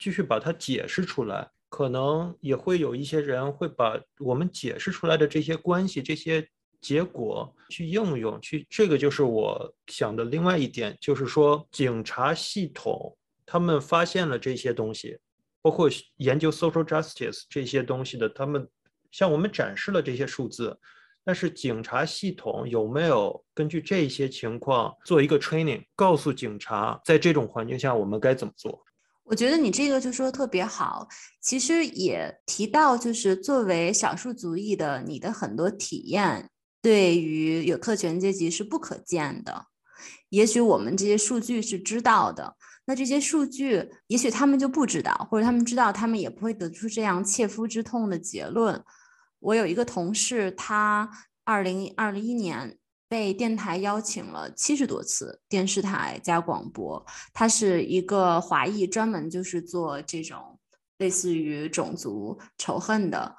继续把它解释出来。可能也会有一些人会把我们解释出来的这些关系、这些结果去应用，去这个就是我想的另外一点，就是说警察系统他们发现了这些东西。包括研究 social justice 这些东西的，他们向我们展示了这些数字。但是警察系统有没有根据这些情况做一个 training，告诉警察在这种环境下我们该怎么做？我觉得你这个就说特别好，其实也提到就是作为少数族裔的你的很多体验，对于有特权阶级是不可见的。也许我们这些数据是知道的，那这些数据也许他们就不知道，或者他们知道，他们也不会得出这样切肤之痛的结论。我有一个同事，他二零二一年被电台邀请了七十多次，电视台加广播。他是一个华裔，专门就是做这种类似于种族仇恨的。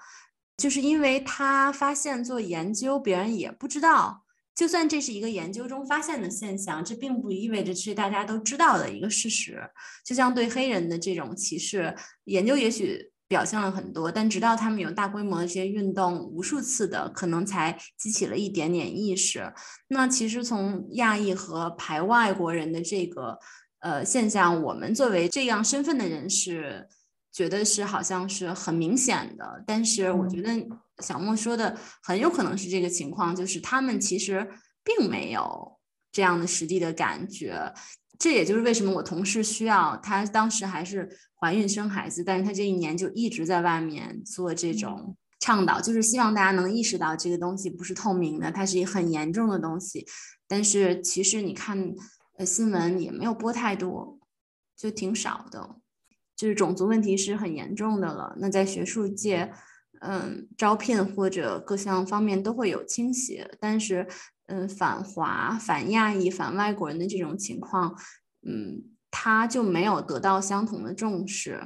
就是因为他发现做研究，别人也不知道。就算这是一个研究中发现的现象，这并不意味着是大家都知道的一个事实。就像对黑人的这种歧视研究，也许。表现了很多，但直到他们有大规模的这些运动，无数次的，可能才激起了一点点意识。那其实从亚裔和排外国人的这个呃现象，我们作为这样身份的人是觉得是好像是很明显的。但是我觉得小莫说的很有可能是这个情况，就是他们其实并没有这样的实地的感觉。这也就是为什么我同事需要她当时还是。怀孕生孩子，但是她这一年就一直在外面做这种倡导，就是希望大家能意识到这个东西不是透明的，它是一个很严重的东西。但是其实你看，呃，新闻也没有播太多，就挺少的。就是种族问题是很严重的了。那在学术界，嗯，招聘或者各项方面都会有倾斜，但是，嗯，反华、反亚裔、反外国人的这种情况，嗯。他就没有得到相同的重视，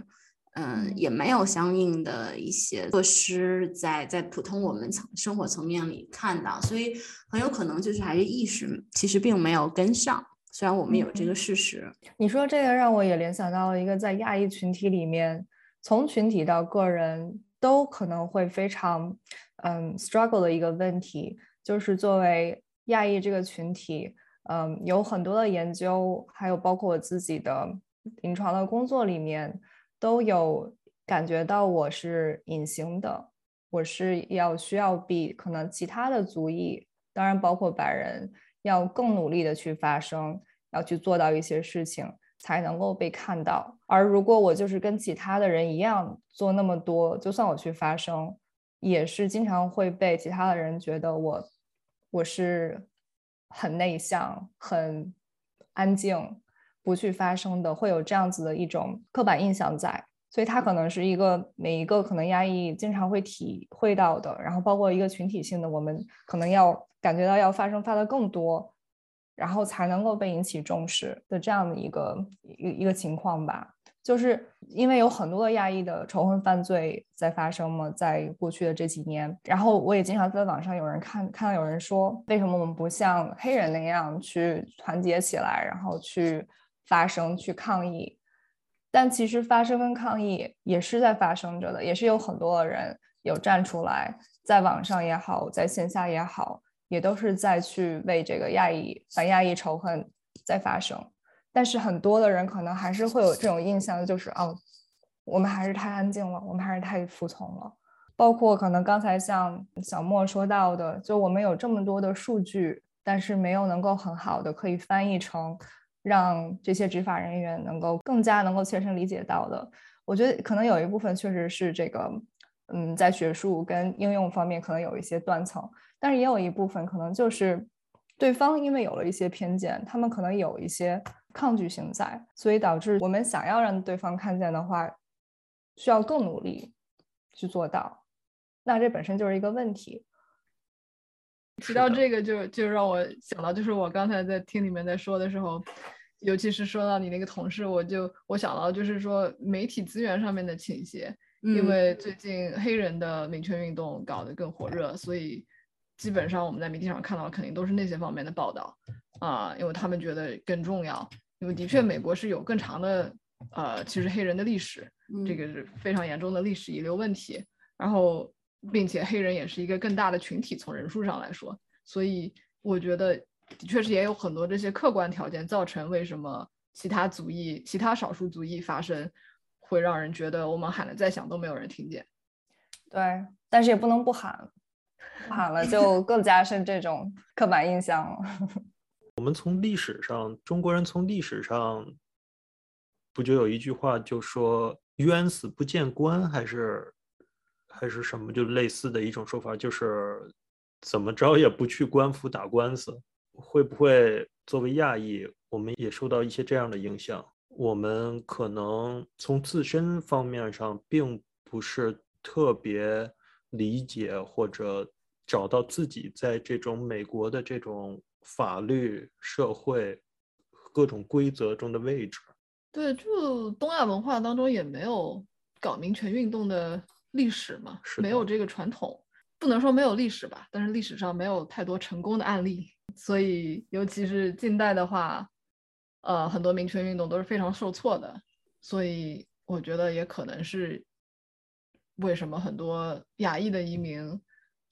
嗯，也没有相应的一些措施在在普通我们层生活层面里看到，所以很有可能就是还是意识其实并没有跟上。虽然我们有这个事实，你说这个让我也联想到了一个在亚裔群体里面，从群体到个人都可能会非常嗯 struggle 的一个问题，就是作为亚裔这个群体。嗯，有很多的研究，还有包括我自己的临床的工作里面，都有感觉到我是隐形的，我是要需要比可能其他的族裔，当然包括白人，要更努力的去发声，要去做到一些事情，才能够被看到。而如果我就是跟其他的人一样做那么多，就算我去发声，也是经常会被其他的人觉得我我是。很内向、很安静、不去发声的，会有这样子的一种刻板印象在，所以他可能是一个每一个可能压抑经常会体会到的，然后包括一个群体性的，我们可能要感觉到要发声发的更多，然后才能够被引起重视的这样的一个一一个情况吧。就是因为有很多的亚裔的仇恨犯罪在发生嘛，在过去的这几年，然后我也经常在网上有人看看到有人说，为什么我们不像黑人那样去团结起来，然后去发声、去抗议？但其实发声跟抗议也是在发生着的，也是有很多的人有站出来，在网上也好，在线下也好，也都是在去为这个亚裔反亚裔仇恨在发声。但是很多的人可能还是会有这种印象，就是哦，我们还是太安静了，我们还是太服从了。包括可能刚才像小莫说到的，就我们有这么多的数据，但是没有能够很好的可以翻译成让这些执法人员能够更加能够切身理解到的。我觉得可能有一部分确实是这个，嗯，在学术跟应用方面可能有一些断层，但是也有一部分可能就是对方因为有了一些偏见，他们可能有一些。抗拒性在，所以导致我们想要让对方看见的话，需要更努力去做到。那这本身就是一个问题。提到这个，就就让我想到，就是我刚才在听你们在说的时候，尤其是说到你那个同事，我就我想到就是说媒体资源上面的倾斜，因为最近黑人的民权运动搞得更火热，所以基本上我们在媒体上看到肯定都是那些方面的报道啊，因为他们觉得更重要。因为的确，美国是有更长的，呃，其实黑人的历史，这个是非常严重的历史遗留问题。然后，并且黑人也是一个更大的群体，从人数上来说，所以我觉得的确是也有很多这些客观条件造成为什么其他族裔、其他少数族裔发生会让人觉得我们喊的再响都没有人听见。对，但是也不能不喊，不喊了就更加深这种刻板印象了。我们从历史上，中国人从历史上，不就有一句话就说“冤死不见官”还是还是什么，就类似的一种说法，就是怎么着也不去官府打官司。会不会作为亚裔，我们也受到一些这样的影响？我们可能从自身方面上，并不是特别理解或者找到自己在这种美国的这种法律、社会各种规则中的位置。对，就东亚文化当中也没有搞民权运动的历史嘛，没有这个传统，不能说没有历史吧，但是历史上没有太多成功的案例，所以尤其是近代的话。呃，很多民权运动都是非常受挫的，所以我觉得也可能是为什么很多亚裔的移民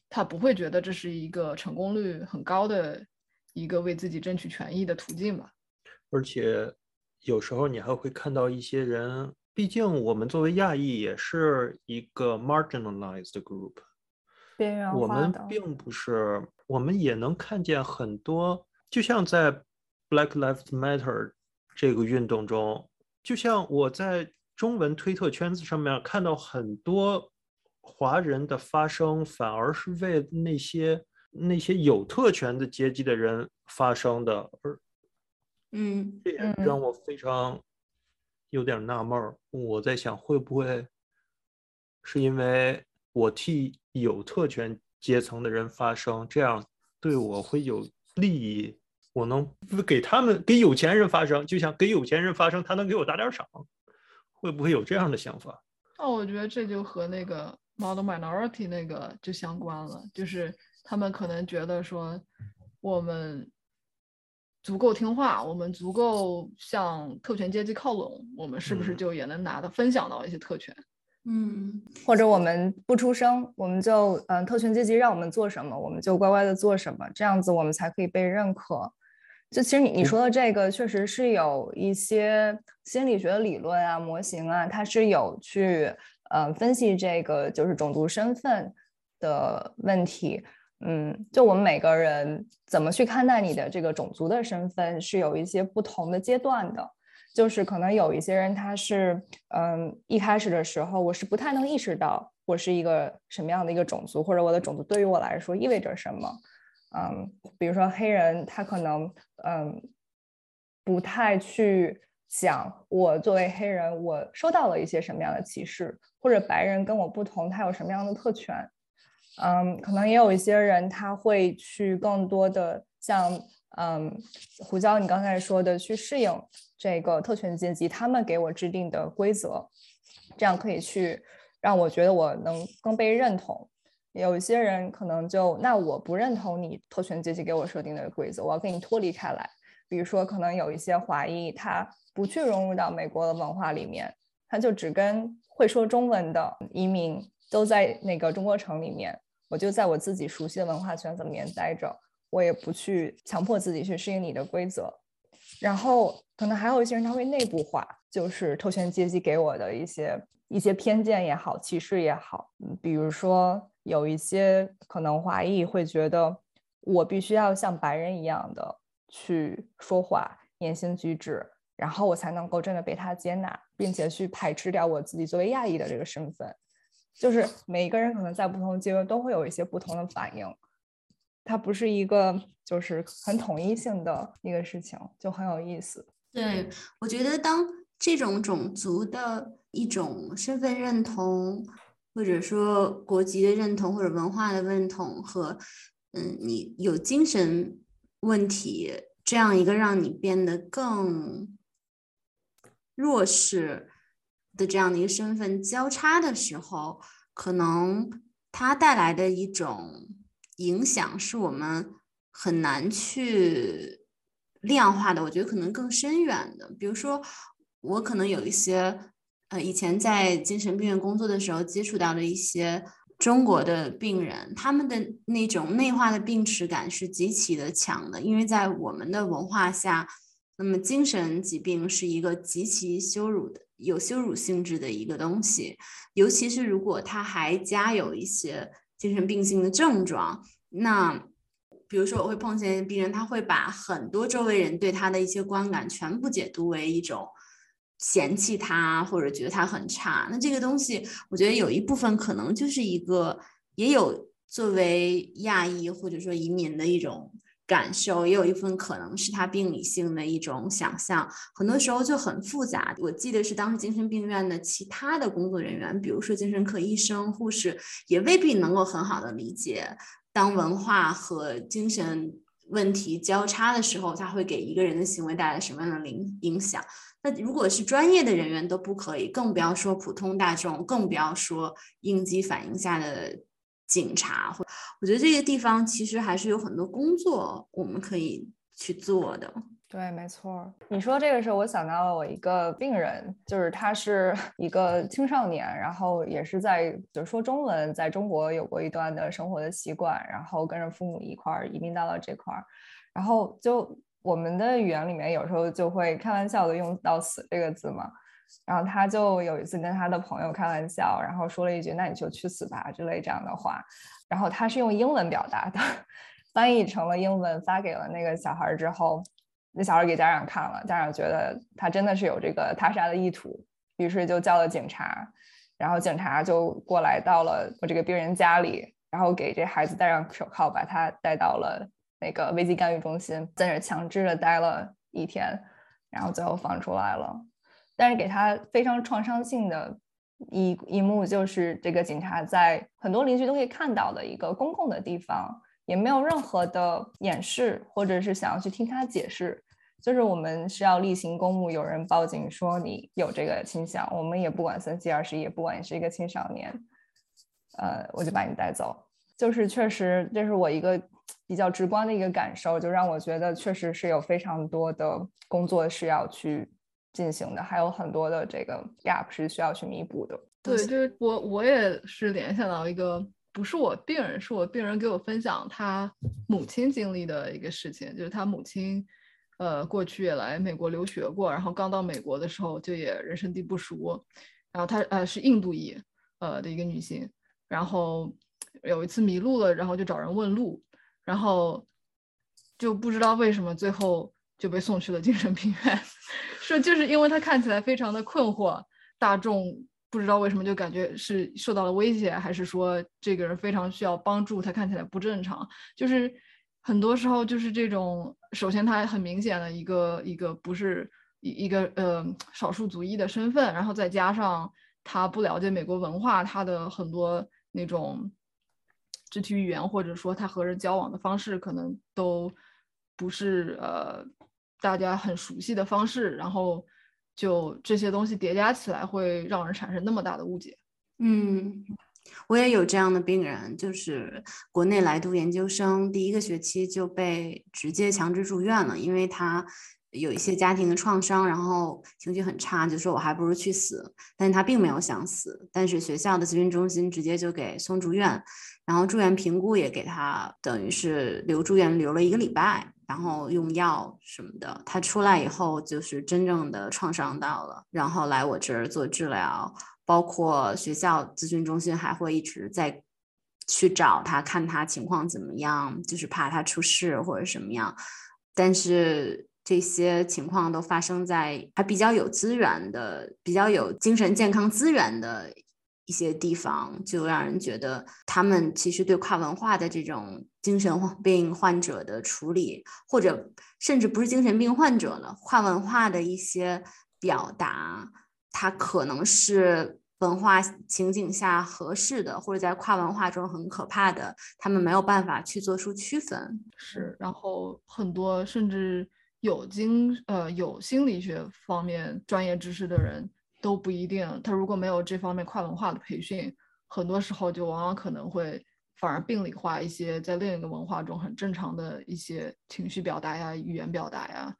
他不会觉得这是一个成功率很高的一个为自己争取权益的途径吧。而且有时候你还会看到一些人，毕竟我们作为亚裔也是一个 marginalized group，边缘化我们并不是，我们也能看见很多，就像在。Black Lives Matter 这个运动中，就像我在中文推特圈子上面看到很多华人的发声，反而是为那些那些有特权的阶级的人发生的，而嗯，这也让我非常有点纳闷儿。我在想，会不会是因为我替有特权阶层的人发声，这样对我会有利益？我能给他们给有钱人发声，就像给有钱人发声，他能给我打点赏，会不会有这样的想法？那，我觉得这就和那个 model minority 那个就相关了，就是他们可能觉得说我们足够听话，我们足够向特权阶级靠拢，我们是不是就也能拿的分享到一些特权？嗯，或者我们不出声，我们就嗯，特权阶级让我们做什么，我们就乖乖的做什么，这样子我们才可以被认可。就其实你你说的这个，确实是有一些心理学的理论啊、模型啊，它是有去呃分析这个就是种族身份的问题。嗯，就我们每个人怎么去看待你的这个种族的身份，是有一些不同的阶段的。就是可能有一些人他是嗯一开始的时候，我是不太能意识到我是一个什么样的一个种族，或者我的种族对于我来说意味着什么。嗯，比如说黑人，他可能嗯不太去想我作为黑人，我受到了一些什么样的歧视，或者白人跟我不同，他有什么样的特权。嗯，可能也有一些人他会去更多的像嗯胡椒你刚才说的去适应这个特权阶级他们给我制定的规则，这样可以去让我觉得我能更被认同。有一些人可能就那我不认同你特权阶级给我设定的规则，我要跟你脱离开来。比如说，可能有一些华裔，他不去融入到美国的文化里面，他就只跟会说中文的移民都在那个中国城里面，我就在我自己熟悉的文化圈子里面待着，我也不去强迫自己去适应你的规则。然后可能还有一些人他会内部化，就是特权阶级给我的一些一些偏见也好，歧视也好，比如说。有一些可能华裔会觉得我必须要像白人一样的去说话、言行举止，然后我才能够真的被他接纳，并且去排斥掉我自己作为亚裔的这个身份。就是每一个人可能在不同阶段都会有一些不同的反应，它不是一个就是很统一性的一个事情，就很有意思。对我觉得，当这种种族的一种身份认同。或者说国籍的认同，或者文化的认同，和嗯，你有精神问题这样一个让你变得更弱势的这样的一个身份交叉的时候，可能它带来的一种影响是我们很难去量化的。我觉得可能更深远的，比如说我可能有一些。呃，以前在精神病院工作的时候，接触到的一些中国的病人，他们的那种内化的病耻感是极其的强的，因为在我们的文化下，那么精神疾病是一个极其羞辱的、有羞辱性质的一个东西，尤其是如果他还加有一些精神病性的症状，那比如说我会碰见病人，他会把很多周围人对他的一些观感全部解读为一种嫌弃他或者觉得他很差。那这个东西，我觉得有一部分可能就是一个也有作为亚裔或者说移民的一种。感受也有一部分可能是他病理性的一种想象，很多时候就很复杂。我记得是当时精神病院的其他的工作人员，比如说精神科医生、护士，也未必能够很好的理解，当文化和精神问题交叉的时候，它会给一个人的行为带来什么样的影影响。那如果是专业的人员都不可以，更不要说普通大众，更不要说应激反应下的。警察，或我觉得这个地方其实还是有很多工作我们可以去做的。对，没错。你说这个时候，我想到了我一个病人，就是他是 一个青少年，然后也是在就说中文，在中国有过一段的生活的习惯，然后跟着父母一块儿移民到了这块儿，然后就我们的语言里面有时候就会开玩笑的用到“死”这个字嘛。然后他就有一次跟他的朋友开玩笑，然后说了一句“那你就去死吧”之类这样的话。然后他是用英文表达的，翻译成了英文发给了那个小孩之后，那小孩给家长看了，家长觉得他真的是有这个他杀的意图，于是就叫了警察。然后警察就过来到了我这个病人家里，然后给这孩子戴上手铐，把他带到了那个危机干预中心，在那强制的待了一天，然后最后放出来了。但是给他非常创伤性的一一幕，就是这个警察在很多邻居都可以看到的一个公共的地方，也没有任何的掩饰，或者是想要去听他解释。就是我们是要例行公务，有人报警说你有这个倾向，我们也不管三七二十一，不管你是一个青少年，呃，我就把你带走。就是确实，这是我一个比较直观的一个感受，就让我觉得确实是有非常多的工作是要去。进行的还有很多的这个 gap 是需要去弥补的。对，就是我我也是联想到一个，不是我病人，是我病人给我分享他母亲经历的一个事情，就是他母亲，呃，过去也来美国留学过，然后刚到美国的时候就也人生地不熟，然后她呃是印度裔呃的一个女性，然后有一次迷路了，然后就找人问路，然后就不知道为什么最后就被送去了精神病院。说就是因为他看起来非常的困惑，大众不知道为什么就感觉是受到了威胁，还是说这个人非常需要帮助，他看起来不正常。就是很多时候就是这种，首先他很明显的一个一个不是一一个呃少数族裔的身份，然后再加上他不了解美国文化，他的很多那种肢体语言或者说他和人交往的方式可能都不是呃。大家很熟悉的方式，然后就这些东西叠加起来，会让人产生那么大的误解。嗯，我也有这样的病人，就是国内来读研究生，第一个学期就被直接强制住院了，因为他有一些家庭的创伤，然后情绪很差，就说我还不如去死。但是他并没有想死，但是学校的咨询中心直接就给送住院，然后住院评估也给他等于是留住院留了一个礼拜。然后用药什么的，他出来以后就是真正的创伤到了，然后来我这儿做治疗，包括学校咨询中心还会一直在去找他，看他情况怎么样，就是怕他出事或者什么样。但是这些情况都发生在还比较有资源的、比较有精神健康资源的。一些地方就让人觉得，他们其实对跨文化的这种精神病患者的处理，或者甚至不是精神病患者了，跨文化的一些表达，它可能是文化情景下合适的，或者在跨文化中很可怕的，他们没有办法去做出区分。是，然后很多甚至有精呃有心理学方面专业知识的人。都不一定，他如果没有这方面跨文化的培训，很多时候就往往可能会反而病理化一些在另一个文化中很正常的一些情绪表达呀、语言表达呀，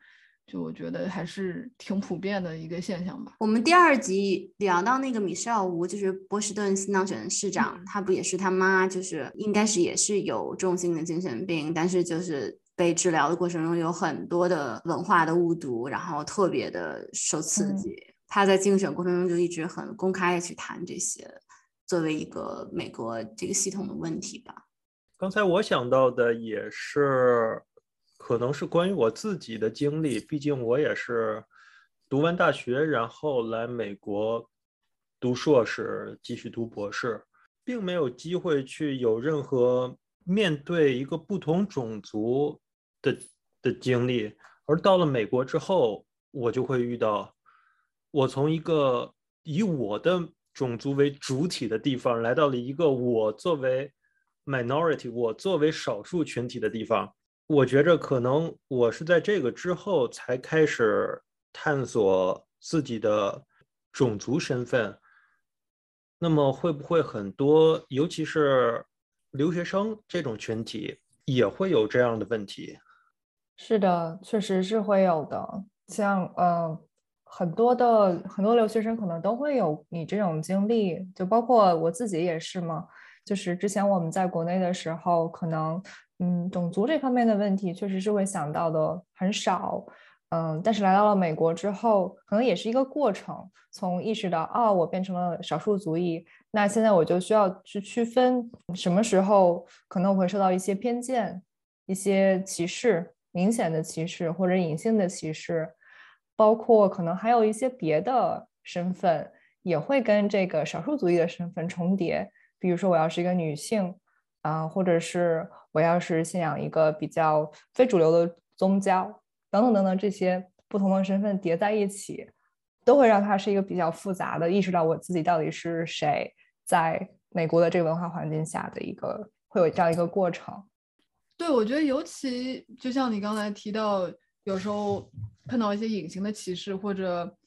就我觉得还是挺普遍的一个现象吧。我们第二集聊到那个米歇尔·吴，就是波士顿新当选的市长，他不也是他妈，就是应该是也是有重性的精神病，但是就是被治疗的过程中有很多的文化的误读，然后特别的受刺激。他在竞选过程中就一直很公开的去谈这些，作为一个美国这个系统的问题吧。刚才我想到的也是，可能是关于我自己的经历，毕竟我也是读完大学，然后来美国读硕士，继续读博士，并没有机会去有任何面对一个不同种族的的经历，而到了美国之后，我就会遇到。我从一个以我的种族为主体的地方，来到了一个我作为 minority，我作为少数群体的地方。我觉着可能我是在这个之后才开始探索自己的种族身份。那么会不会很多，尤其是留学生这种群体，也会有这样的问题？是的，确实是会有的。像呃。很多的很多留学生可能都会有你这种经历，就包括我自己也是嘛。就是之前我们在国内的时候，可能嗯种族这方面的问题确实是会想到的很少，嗯，但是来到了美国之后，可能也是一个过程，从意识到哦我变成了少数族裔，那现在我就需要去区分什么时候可能我会受到一些偏见、一些歧视，明显的歧视或者隐性的歧视。包括可能还有一些别的身份也会跟这个少数族裔的身份重叠，比如说我要是一个女性啊，或者是我要是信仰一个比较非主流的宗教等等等等，这些不同的身份叠在一起，都会让他是一个比较复杂的，意识到我自己到底是谁，在美国的这个文化环境下的一个会有这样一个过程。对，我觉得尤其就像你刚才提到。有时候碰到一些隐形的歧视，或者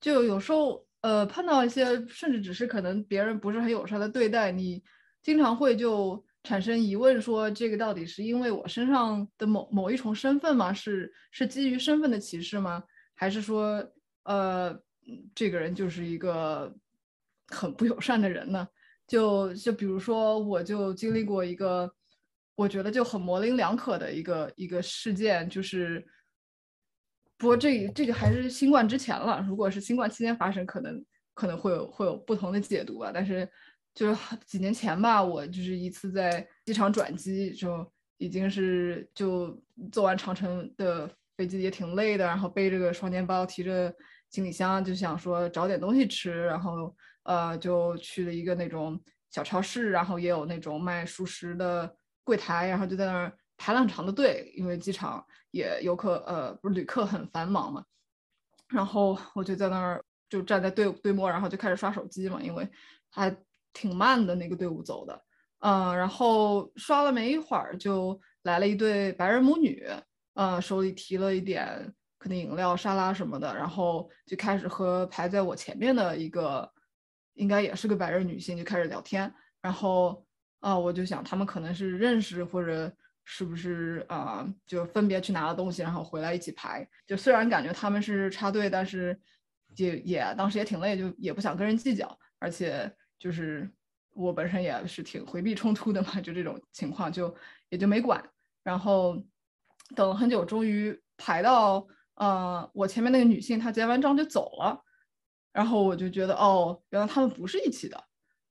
就有时候呃碰到一些甚至只是可能别人不是很友善的对待你，经常会就产生疑问，说这个到底是因为我身上的某某一重身份吗？是是基于身份的歧视吗？还是说呃这个人就是一个很不友善的人呢？就就比如说我就经历过一个我觉得就很模棱两可的一个一个事件，就是。不过这这个还是新冠之前了，如果是新冠期间发生，可能可能会有会有不同的解读吧。但是就是几年前吧，我就是一次在机场转机，就已经是就坐完长城的飞机也挺累的，然后背着个双肩包，提着行李箱，就想说找点东西吃，然后呃就去了一个那种小超市，然后也有那种卖熟食的柜台，然后就在那儿。排了很长的队，因为机场也游客呃不是旅客很繁忙嘛，然后我就在那儿就站在队伍队末，然后就开始刷手机嘛，因为还挺慢的那个队伍走的，嗯，然后刷了没一会儿就来了一对白人母女，嗯，手里提了一点可能饮料、沙拉什么的，然后就开始和排在我前面的一个应该也是个白人女性就开始聊天，然后啊我就想他们可能是认识或者。是不是啊？就分别去拿了东西，然后回来一起排。就虽然感觉他们是插队，但是也也当时也挺累，就也不想跟人计较。而且就是我本身也是挺回避冲突的嘛，就这种情况就也就没管。然后等了很久，终于排到呃我前面那个女性，她结完账就走了。然后我就觉得哦，原来他们不是一起的。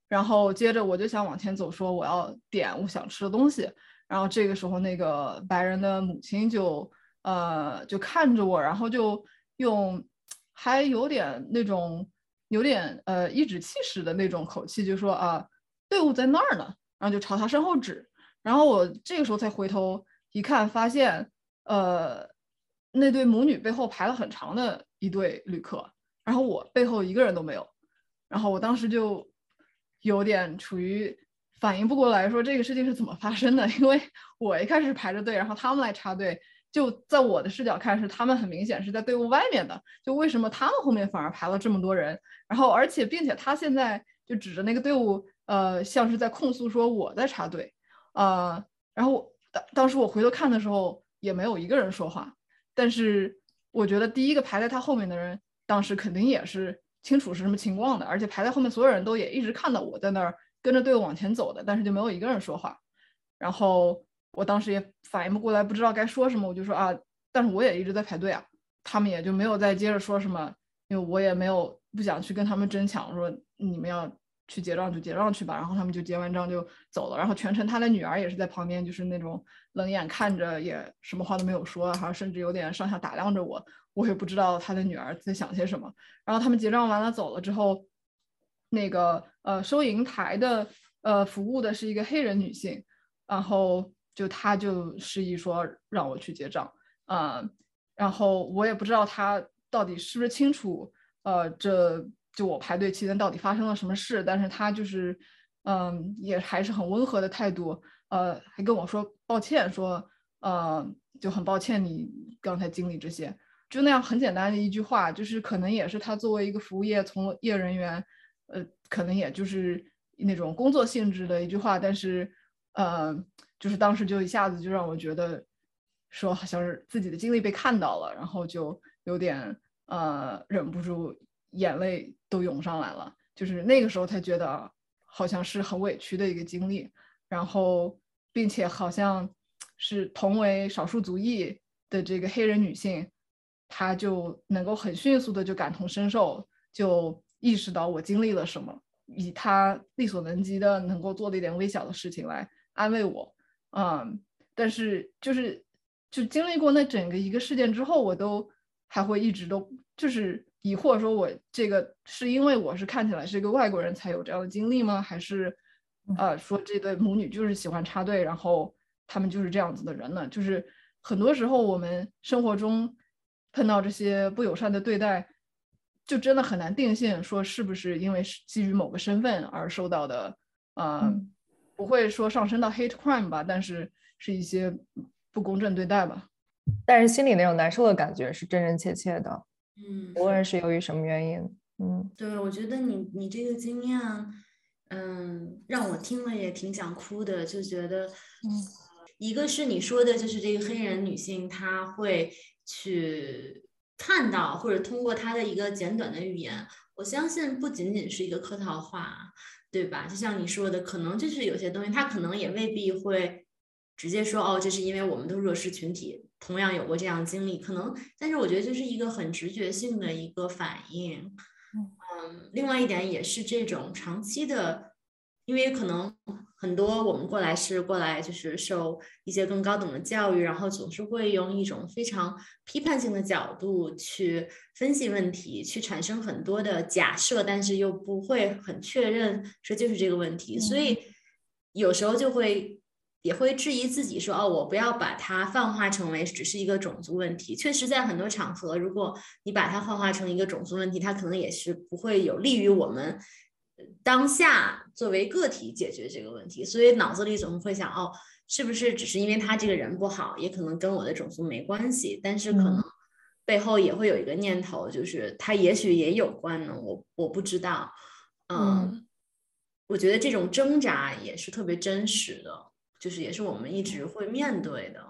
然后接着我就想往前走，说我要点我想吃的东西。然后这个时候，那个白人的母亲就呃就看着我，然后就用还有点那种有点呃颐指气使的那种口气，就说啊队伍在那儿呢，然后就朝他身后指。然后我这个时候才回头一看，发现呃那对母女背后排了很长的一对旅客，然后我背后一个人都没有。然后我当时就有点处于。反应不过来，说这个事情是怎么发生的？因为我一开始排着队，然后他们来插队，就在我的视角看，是他们很明显是在队伍外面的。就为什么他们后面反而排了这么多人？然后，而且并且他现在就指着那个队伍，呃，像是在控诉说我在插队，呃，然后当当时我回头看的时候，也没有一个人说话。但是我觉得第一个排在他后面的人，当时肯定也是清楚是什么情况的，而且排在后面所有人都也一直看到我在那儿。跟着队伍往前走的，但是就没有一个人说话。然后我当时也反应不过来，不知道该说什么，我就说啊，但是我也一直在排队啊。他们也就没有再接着说什么，因为我也没有不想去跟他们争抢，说你们要去结账就结账去吧。然后他们就结完账就走了。然后全程他的女儿也是在旁边，就是那种冷眼看着，也什么话都没有说，还甚至有点上下打量着我。我也不知道他的女儿在想些什么。然后他们结账完了走了之后，那个呃收银台的呃服务的是一个黑人女性，然后就她就示意说让我去结账，啊，然后我也不知道她到底是不是清楚，呃，这就我排队期间到底发生了什么事，但是她就是嗯也还是很温和的态度，呃，还跟我说抱歉，说呃就很抱歉你刚才经历这些。就那样很简单的一句话，就是可能也是他作为一个服务业从业人员，呃，可能也就是那种工作性质的一句话，但是，呃，就是当时就一下子就让我觉得，说好像是自己的经历被看到了，然后就有点呃忍不住眼泪都涌上来了，就是那个时候才觉得好像是很委屈的一个经历，然后并且好像是同为少数族裔的这个黑人女性。她就能够很迅速的就感同身受，就意识到我经历了什么，以他力所能及的能够做的一点微小的事情来安慰我，嗯，但是就是就经历过那整个一个事件之后，我都还会一直都就是疑惑，说我这个是因为我是看起来是一个外国人才有这样的经历吗？还是呃说这对母女就是喜欢插队，然后他们就是这样子的人呢？就是很多时候我们生活中。碰到这些不友善的对待，就真的很难定性说是不是因为基于某个身份而受到的，呃，不会说上升到 hate crime 吧，但是是一些不公正对待吧。但是心里那种难受的感觉是真真切切的，嗯，无论是由于什么原因，嗯，对，我觉得你你这个经验，嗯，让我听了也挺想哭的，就觉得，嗯，一个是你说的，就是这个黑人女性她会。去看到或者通过他的一个简短的语言，我相信不仅仅是一个客套话，对吧？就像你说的，可能就是有些东西，他可能也未必会直接说哦，这是因为我们的弱势群体同样有过这样经历，可能，但是我觉得这是一个很直觉性的一个反应。嗯，另外一点也是这种长期的，因为可能。很多我们过来是过来就是受一些更高等的教育，然后总是会用一种非常批判性的角度去分析问题，去产生很多的假设，但是又不会很确认说就是这个问题，所以有时候就会也会质疑自己说哦，我不要把它泛化成为只是一个种族问题。确实，在很多场合，如果你把它幻化成一个种族问题，它可能也是不会有利于我们。当下作为个体解决这个问题，所以脑子里总会想，哦，是不是只是因为他这个人不好，也可能跟我的种族没关系，但是可能背后也会有一个念头，就是他也许也有关呢，我我不知道，嗯，我觉得这种挣扎也是特别真实的，就是也是我们一直会面对的，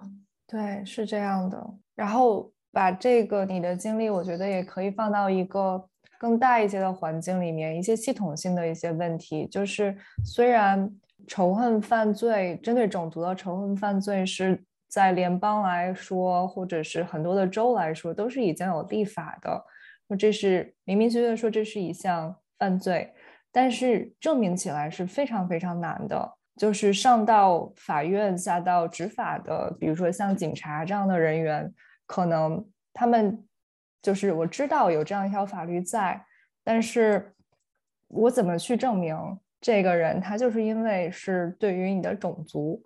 对，是这样的。然后把这个你的经历，我觉得也可以放到一个。更大一些的环境里面，一些系统性的一些问题，就是虽然仇恨犯罪针对种族的仇恨犯罪是在联邦来说，或者是很多的州来说，都是已经有立法的，说这是明明确确说这是一项犯罪，但是证明起来是非常非常难的，就是上到法院下到执法的，比如说像警察这样的人员，可能他们。就是我知道有这样一条法律在，但是我怎么去证明这个人他就是因为是对于你的种族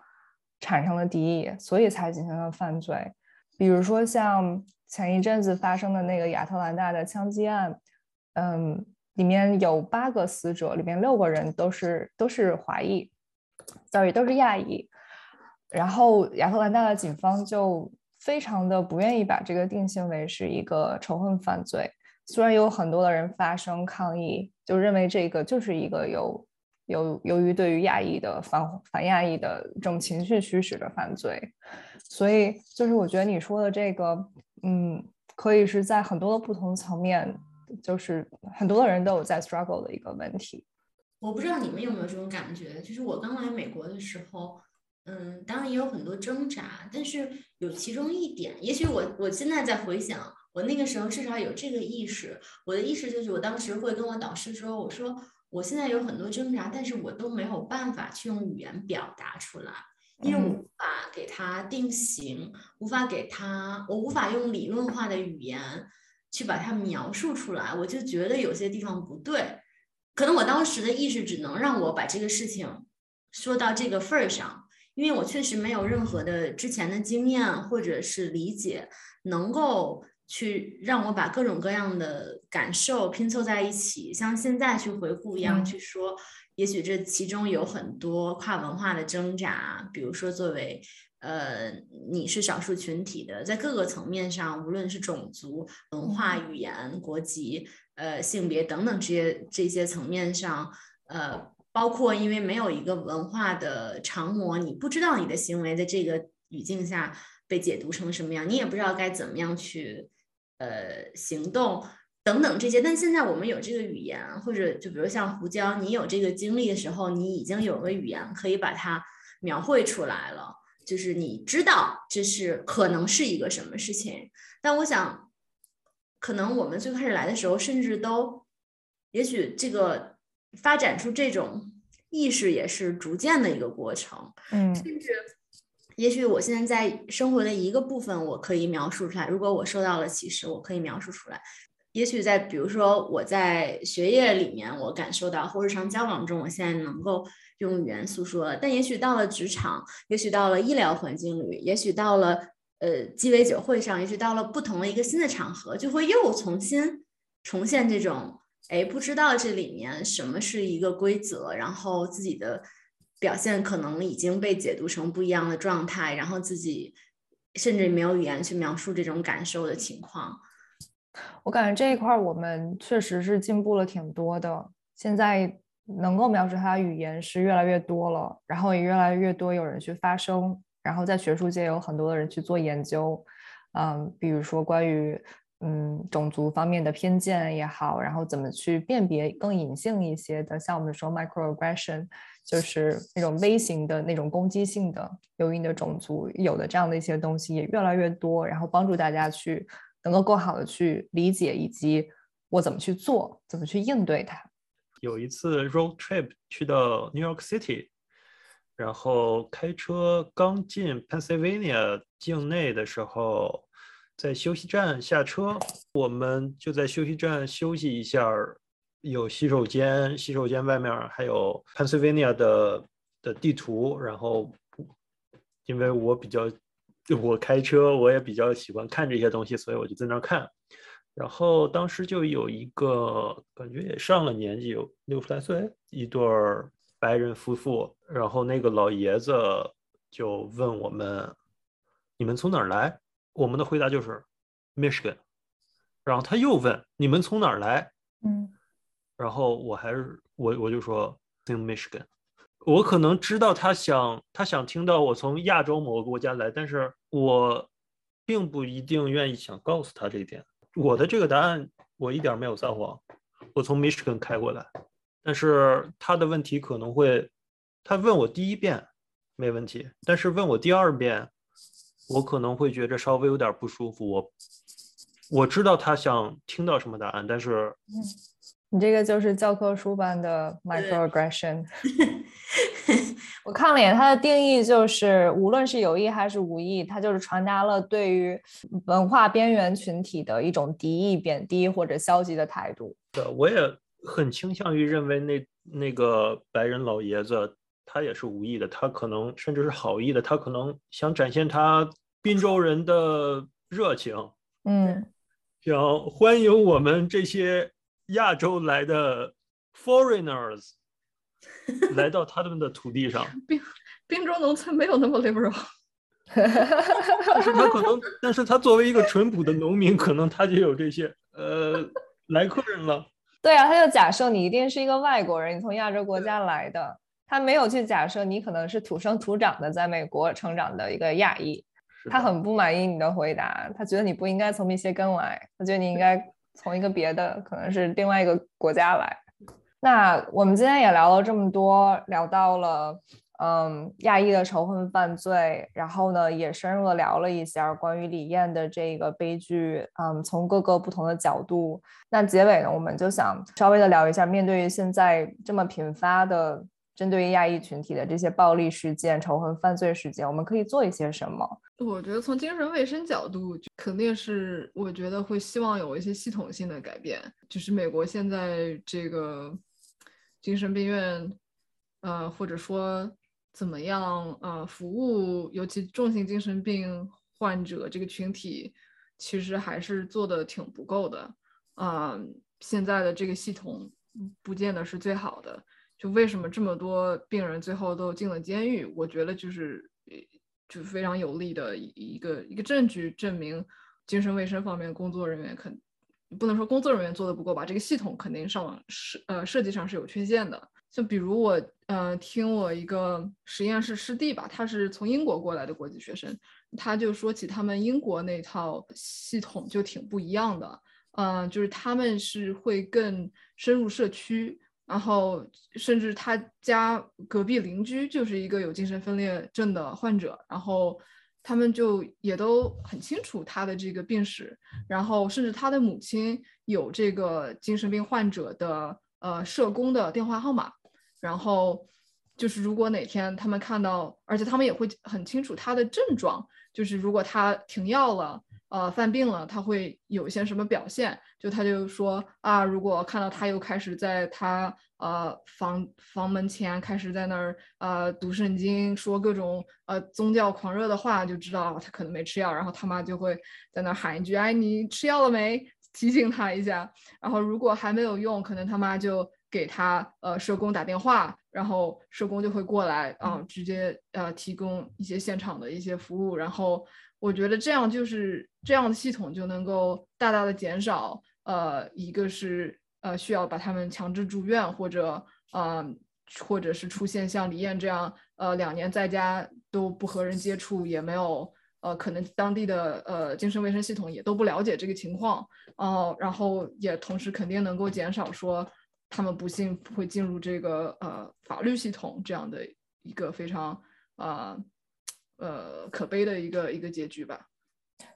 产生了敌意，所以才进行了犯罪？比如说像前一阵子发生的那个亚特兰大的枪击案，嗯，里面有八个死者，里面六个人都是都是华裔，sorry 都是亚裔，然后亚特兰大的警方就。非常的不愿意把这个定性为是一个仇恨犯罪，虽然有很多的人发声抗议，就认为这个就是一个有有由于对于亚裔的反反亚裔的这种情绪驱使的犯罪，所以就是我觉得你说的这个，嗯，可以是在很多的不同层面，就是很多的人都有在 struggle 的一个问题。我不知道你们有没有这种感觉，就是我刚来美国的时候。嗯，当然也有很多挣扎，但是有其中一点，也许我我现在在回想，我那个时候至少有这个意识。我的意识就是，我当时会跟我导师说，我说我现在有很多挣扎，但是我都没有办法去用语言表达出来，因为我无法给它定型，无法给它，我无法用理论化的语言去把它描述出来，我就觉得有些地方不对。可能我当时的意识只能让我把这个事情说到这个份儿上。因为我确实没有任何的之前的经验或者是理解，能够去让我把各种各样的感受拼凑在一起，像现在去回顾一样去说，也许这其中有很多跨文化的挣扎，比如说作为呃你是少数群体的，在各个层面上，无论是种族、文化、语言、国籍、呃性别等等这些这些层面上，呃。包括因为没有一个文化的常模，你不知道你的行为在这个语境下被解读成什么样，你也不知道该怎么样去呃行动等等这些。但现在我们有这个语言，或者就比如像胡椒，你有这个经历的时候，你已经有个语言可以把它描绘出来了，就是你知道这是可能是一个什么事情。但我想，可能我们最开始来的时候，甚至都也许这个。发展出这种意识也是逐渐的一个过程，嗯，甚至也许我现在在生活的一个部分，我可以描述出来。如果我受到了歧视，我可以描述出来。也许在比如说我在学业里面，我感受到或日常交往中，我现在能够用语言诉说。但也许到了职场，也许到了医疗环境里，也许到了呃鸡尾酒会上，也许到了不同的一个新的场合，就会又重新重现这种。哎，不知道这里面什么是一个规则，然后自己的表现可能已经被解读成不一样的状态，然后自己甚至没有语言去描述这种感受的情况。我感觉这一块我们确实是进步了挺多的，现在能够描述它的语言是越来越多了，然后也越来越多有人去发声，然后在学术界有很多的人去做研究，嗯，比如说关于。嗯，种族方面的偏见也好，然后怎么去辨别更隐性一些的，像我们说 microaggression，就是那种微型的那种攻击性的，由于你的种族有的这样的一些东西也越来越多，然后帮助大家去能够更好的去理解以及我怎么去做，怎么去应对它。有一次 road trip 去到 New York City，然后开车刚进 Pennsylvania 境内的时候。在休息站下车，我们就在休息站休息一下，有洗手间，洗手间外面还有 Pennsylvania 的的地图。然后，因为我比较，我开车我也比较喜欢看这些东西，所以我就在那看。然后当时就有一个感觉也上了年纪，有六十来岁，一对白人夫妇。然后那个老爷子就问我们：“你们从哪儿来？”我们的回答就是 Michigan，然后他又问你们从哪儿来？嗯，然后我还是我我就说 in Michigan，我可能知道他想他想听到我从亚洲某个国家来，但是我并不一定愿意想告诉他这一点。我的这个答案我一点没有撒谎，我从 Michigan 开过来，但是他的问题可能会，他问我第一遍没问题，但是问我第二遍。我可能会觉着稍微有点不舒服。我我知道他想听到什么答案，但是，你这个就是教科书般的 microaggression。我看了一眼，它的定义就是，无论是有意还是无意，它就是传达了对于文化边缘群体的一种敌意、贬低或者消极的态度。对，我也很倾向于认为那那个白人老爷子。他也是无意的，他可能甚至是好意的，他可能想展现他滨州人的热情，嗯，想欢迎我们这些亚洲来的 foreigners 来到他们的土地上。滨滨州农村没有那么 liberal，但是他可能，但是他作为一个淳朴的农民，可能他就有这些呃来客人了。对啊，他就假设你一定是一个外国人，你从亚洲国家来的。他没有去假设你可能是土生土长的在美国成长的一个亚裔，他很不满意你的回答，他觉得你不应该从密歇根来，他觉得你应该从一个别的，可能是另外一个国家来。那我们今天也聊了这么多，聊到了嗯，亚裔的仇恨犯罪，然后呢，也深入的聊了一下关于李艳的这个悲剧，嗯，从各个不同的角度。那结尾呢，我们就想稍微的聊一下，面对于现在这么频发的针对于亚裔群体的这些暴力事件、仇恨犯罪事件，我们可以做一些什么？我觉得从精神卫生角度，肯定是我觉得会希望有一些系统性的改变。就是美国现在这个精神病院，呃，或者说。怎么样？呃，服务尤其重型精神病患者这个群体，其实还是做的挺不够的。啊，现在的这个系统不见得是最好的。就为什么这么多病人最后都进了监狱？我觉得就是，就非常有力的一个一个证据，证明精神卫生方面工作人员肯不能说工作人员做的不够吧，这个系统肯定上设呃设计上是有缺陷的。就比如我，呃，听我一个实验室师弟吧，他是从英国过来的国际学生，他就说起他们英国那套系统就挺不一样的，嗯，就是他们是会更深入社区，然后甚至他家隔壁邻居就是一个有精神分裂症的患者，然后他们就也都很清楚他的这个病史，然后甚至他的母亲有这个精神病患者的呃社工的电话号码。然后就是，如果哪天他们看到，而且他们也会很清楚他的症状，就是如果他停药了，呃，犯病了，他会有一些什么表现？就他就说啊，如果看到他又开始在他呃房房门前开始在那儿呃读圣经，说各种呃宗教狂热的话，就知道他可能没吃药。然后他妈就会在那儿喊一句：“哎，你吃药了没？”提醒他一下。然后如果还没有用，可能他妈就。给他呃社工打电话，然后社工就会过来啊，直接呃提供一些现场的一些服务。然后我觉得这样就是这样的系统就能够大大的减少呃一个是呃需要把他们强制住院，或者呃或者是出现像李艳这样呃两年在家都不和人接触，也没有呃可能当地的呃精神卫生系统也都不了解这个情况哦，然后也同时肯定能够减少说。他们不幸会进入这个呃法律系统这样的一个非常呃呃可悲的一个一个结局吧。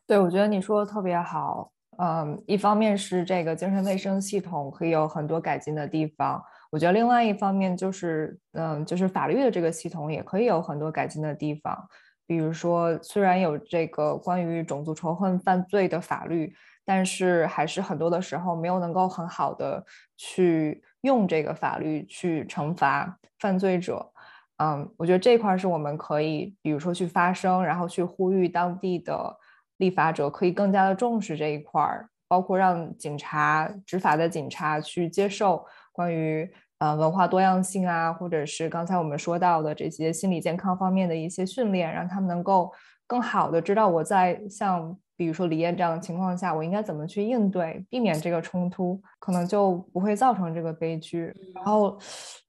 对，我觉得你说的特别好。嗯，一方面是这个精神卫生系统可以有很多改进的地方，我觉得另外一方面就是嗯，就是法律的这个系统也可以有很多改进的地方。比如说，虽然有这个关于种族仇恨犯罪的法律。但是还是很多的时候没有能够很好的去用这个法律去惩罚犯罪者，嗯，我觉得这块是我们可以，比如说去发声，然后去呼吁当地的立法者可以更加的重视这一块儿，包括让警察执法的警察去接受关于呃文化多样性啊，或者是刚才我们说到的这些心理健康方面的一些训练，让他们能够更好的知道我在像。比如说李艳这样的情况下，我应该怎么去应对，避免这个冲突，可能就不会造成这个悲剧。然后，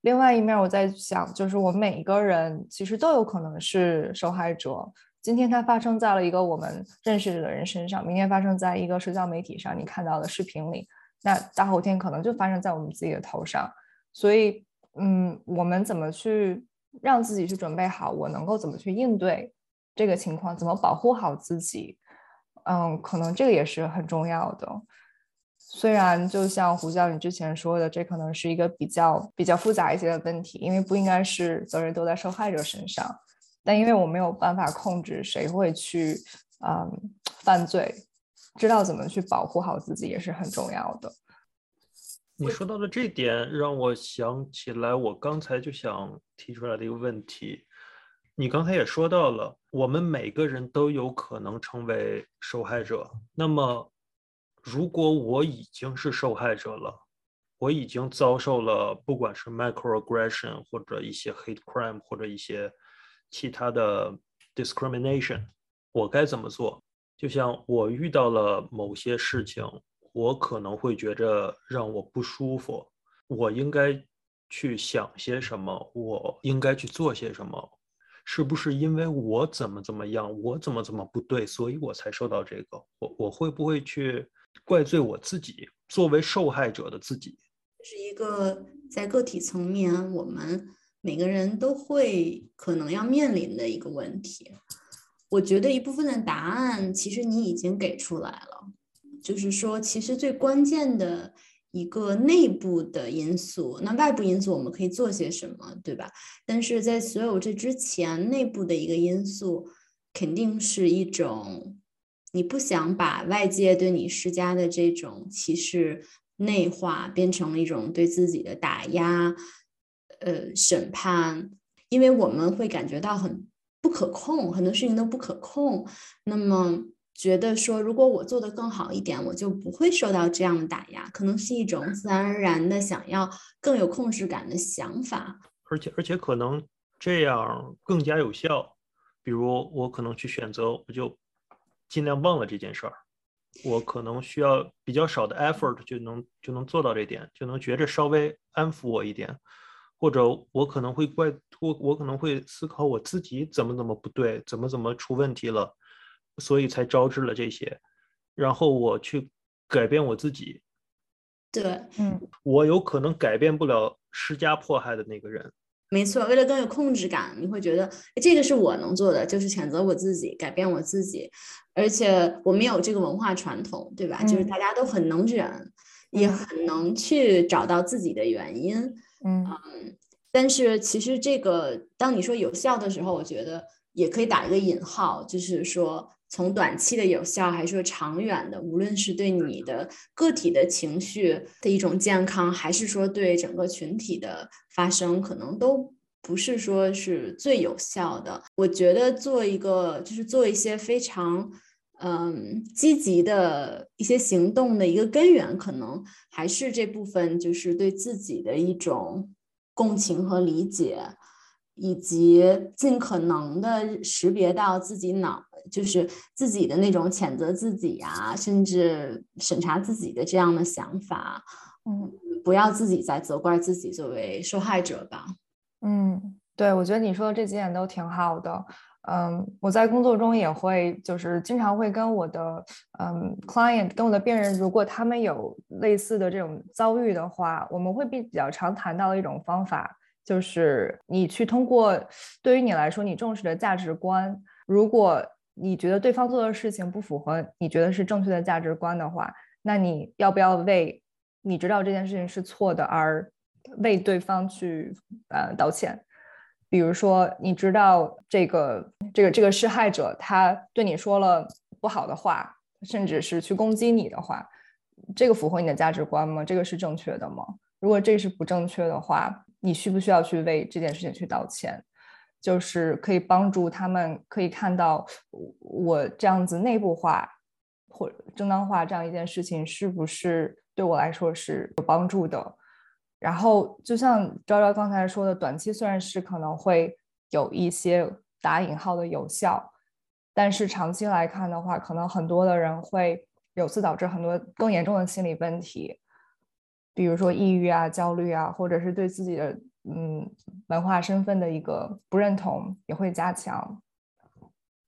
另外一面我在想，就是我们每一个人其实都有可能是受害者。今天它发生在了一个我们认识的人身上，明天发生在一个社交媒体上你看到的视频里，那大后天可能就发生在我们自己的头上。所以，嗯，我们怎么去让自己去准备好，我能够怎么去应对这个情况，怎么保护好自己？嗯，可能这个也是很重要的。虽然就像胡教你之前说的，这可能是一个比较比较复杂一些的问题，因为不应该是责任都在受害者身上。但因为我没有办法控制谁会去嗯犯罪，知道怎么去保护好自己也是很重要的。你说到的这点，让我想起来我刚才就想提出来的一个问题。你刚才也说到了，我们每个人都有可能成为受害者。那么，如果我已经是受害者了，我已经遭受了不管是 microaggression 或者一些 hate crime 或者一些其他的 discrimination，我该怎么做？就像我遇到了某些事情，我可能会觉着让我不舒服，我应该去想些什么？我应该去做些什么？是不是因为我怎么怎么样，我怎么怎么不对，所以我才受到这个？我我会不会去怪罪我自己，作为受害者的自己？是一个在个体层面，我们每个人都会可能要面临的一个问题。我觉得一部分的答案其实你已经给出来了，就是说，其实最关键的一个内部的因素，那外部因素我们可以做些什么，对吧？但是在所有这之前，内部的一个因素肯定是一种你不想把外界对你施加的这种歧视内化，变成了一种对自己的打压。呃，审判，因为我们会感觉到很不可控，很多事情都不可控。那么觉得说，如果我做的更好一点，我就不会受到这样的打压，可能是一种自然而然的想要更有控制感的想法。而且，而且可能这样更加有效。比如，我可能去选择，我就尽量忘了这件事儿。我可能需要比较少的 effort 就能就能做到这点，就能觉着稍微安抚我一点。或者我可能会怪我，我可能会思考我自己怎么怎么不对，怎么怎么出问题了，所以才招致了这些，然后我去改变我自己。对，嗯，我有可能改变不了施加迫害的那个人。没错，为了更有控制感，你会觉得这个是我能做的，就是谴责我自己，改变我自己。而且我们有这个文化传统，对吧？就是大家都很能忍，也很能去找到自己的原因。嗯但是其实这个，当你说有效的时候，我觉得也可以打一个引号，就是说从短期的有效，还是说长远的，无论是对你的个体的情绪的一种健康，还是说对整个群体的发生，可能都不是说是最有效的。我觉得做一个，就是做一些非常。嗯，积极的一些行动的一个根源，可能还是这部分，就是对自己的一种共情和理解，以及尽可能的识别到自己脑，就是自己的那种谴责自己呀，甚至审查自己的这样的想法。嗯，不要自己在责怪自己作为受害者吧。嗯，对，我觉得你说的这几点都挺好的。嗯，我在工作中也会，就是经常会跟我的嗯 client，跟我的病人，如果他们有类似的这种遭遇的话，我们会比比较常谈到的一种方法，就是你去通过对于你来说你重视的价值观，如果你觉得对方做的事情不符合你觉得是正确的价值观的话，那你要不要为你知道这件事情是错的而为对方去呃道歉？比如说，你知道这个这个这个施害者他对你说了不好的话，甚至是去攻击你的话，这个符合你的价值观吗？这个是正确的吗？如果这是不正确的话，你需不需要去为这件事情去道歉？就是可以帮助他们可以看到我这样子内部化或正当化这样一件事情是不是对我来说是有帮助的。然后，就像昭昭刚才说的，短期虽然是可能会有一些打引号的有效，但是长期来看的话，可能很多的人会由此导致很多更严重的心理问题，比如说抑郁啊、焦虑啊，或者是对自己的嗯文化身份的一个不认同也会加强。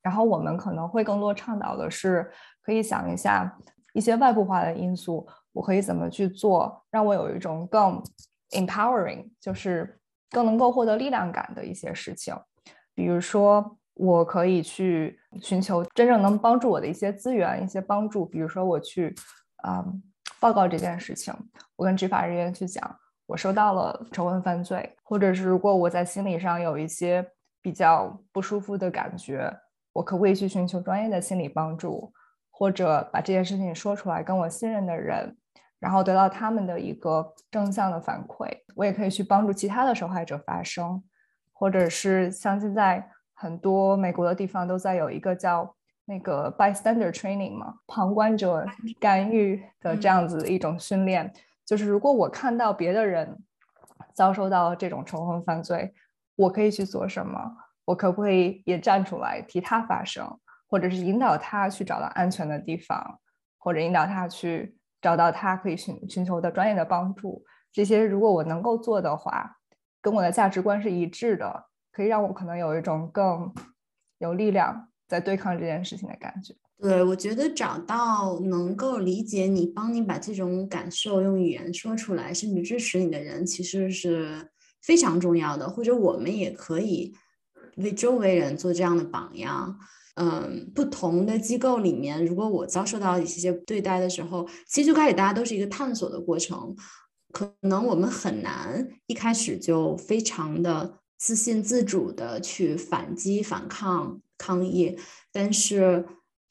然后我们可能会更多倡导的是，可以想一下一些外部化的因素。我可以怎么去做，让我有一种更 empowering，就是更能够获得力量感的一些事情。比如说，我可以去寻求真正能帮助我的一些资源、一些帮助。比如说，我去啊报告这件事情，我跟执法人员去讲，我收到了仇恨犯罪，或者是如果我在心理上有一些比较不舒服的感觉，我可不可以去寻求专业的心理帮助，或者把这件事情说出来，跟我信任的人。然后得到他们的一个正向的反馈，我也可以去帮助其他的受害者发声，或者是像现在很多美国的地方都在有一个叫那个 bystander training 嘛，旁观者干预的这样子的一种训练，就是如果我看到别的人遭受到这种仇恨犯罪，我可以去做什么？我可不可以也站出来替他发声，或者是引导他去找到安全的地方，或者引导他去。找到他可以寻寻求的专业的帮助，这些如果我能够做的话，跟我的价值观是一致的，可以让我可能有一种更有力量在对抗这件事情的感觉。对，我觉得找到能够理解你、帮你把这种感受用语言说出来，甚至支持你的人，其实是非常重要的，或者我们也可以为周围人做这样的榜样。嗯，不同的机构里面，如果我遭受到一些对待的时候，其实最开始大家都是一个探索的过程，可能我们很难一开始就非常的自信自主的去反击、反抗、抗议。但是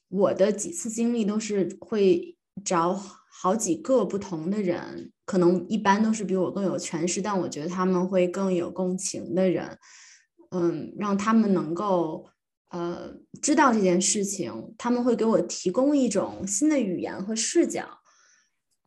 我的几次经历都是会找好几个不同的人，可能一般都是比我更有权势，但我觉得他们会更有共情的人，嗯，让他们能够。呃，知道这件事情，他们会给我提供一种新的语言和视角，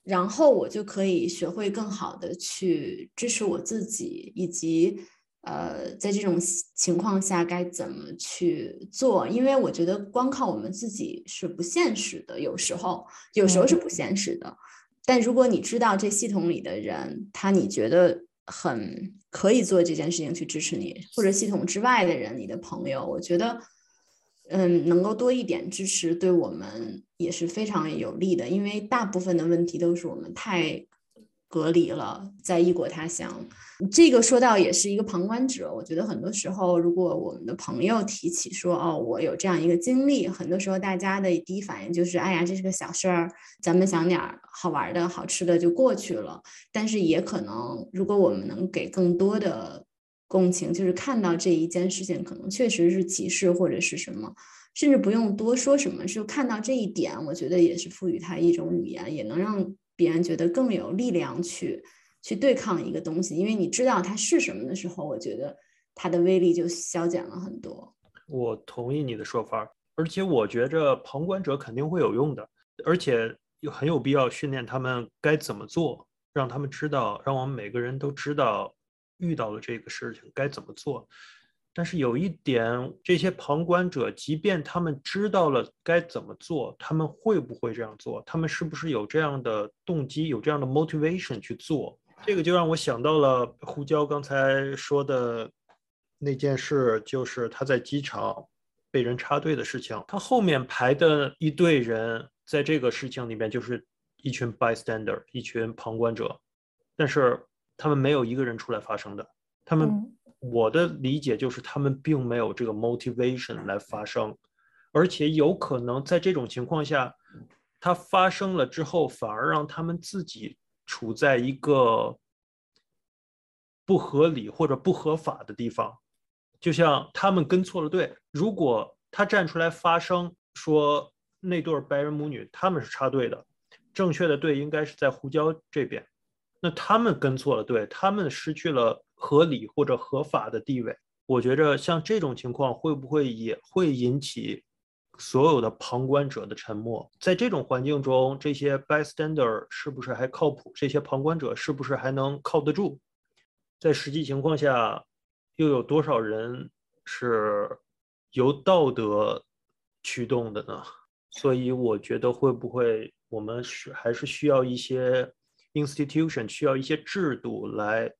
然后我就可以学会更好的去支持我自己，以及呃，在这种情况下该怎么去做。因为我觉得光靠我们自己是不现实的，有时候有时候是不现实的。但如果你知道这系统里的人，他你觉得。很可以做这件事情去支持你，或者系统之外的人，你的朋友，我觉得，嗯，能够多一点支持，对我们也是非常有利的，因为大部分的问题都是我们太。隔离了，在异国他乡，这个说到也是一个旁观者。我觉得很多时候，如果我们的朋友提起说：“哦，我有这样一个经历。”很多时候，大家的第一反应就是：“哎呀，这是个小事儿，咱们想点好玩的、好吃的就过去了。”但是也可能，如果我们能给更多的共情，就是看到这一件事情可能确实是歧视或者是什么，甚至不用多说什么，就看到这一点，我觉得也是赋予它一种语言，也能让。别人觉得更有力量去去对抗一个东西，因为你知道它是什么的时候，我觉得它的威力就消减了很多。我同意你的说法，而且我觉着旁观者肯定会有用的，而且又很有必要训练他们该怎么做，让他们知道，让我们每个人都知道遇到了这个事情该怎么做。但是有一点，这些旁观者，即便他们知道了该怎么做，他们会不会这样做？他们是不是有这样的动机，有这样的 motivation 去做？这个就让我想到了胡椒刚才说的那件事，就是他在机场被人插队的事情。他后面排的一队人，在这个事情里面就是一群 bystander，一群旁观者，但是他们没有一个人出来发声的，他们。我的理解就是，他们并没有这个 motivation 来发声，而且有可能在这种情况下，它发生了之后，反而让他们自己处在一个不合理或者不合法的地方。就像他们跟错了队，如果他站出来发声说那对白人母女他们是插队的，正确的队应该是在胡椒这边，那他们跟错了队，他们失去了。合理或者合法的地位，我觉着像这种情况会不会也会引起所有的旁观者的沉默？在这种环境中，这些 bystander 是不是还靠谱？这些旁观者是不是还能靠得住？在实际情况下，又有多少人是由道德驱动的呢？所以我觉得会不会我们是还是需要一些 institution，需要一些制度来。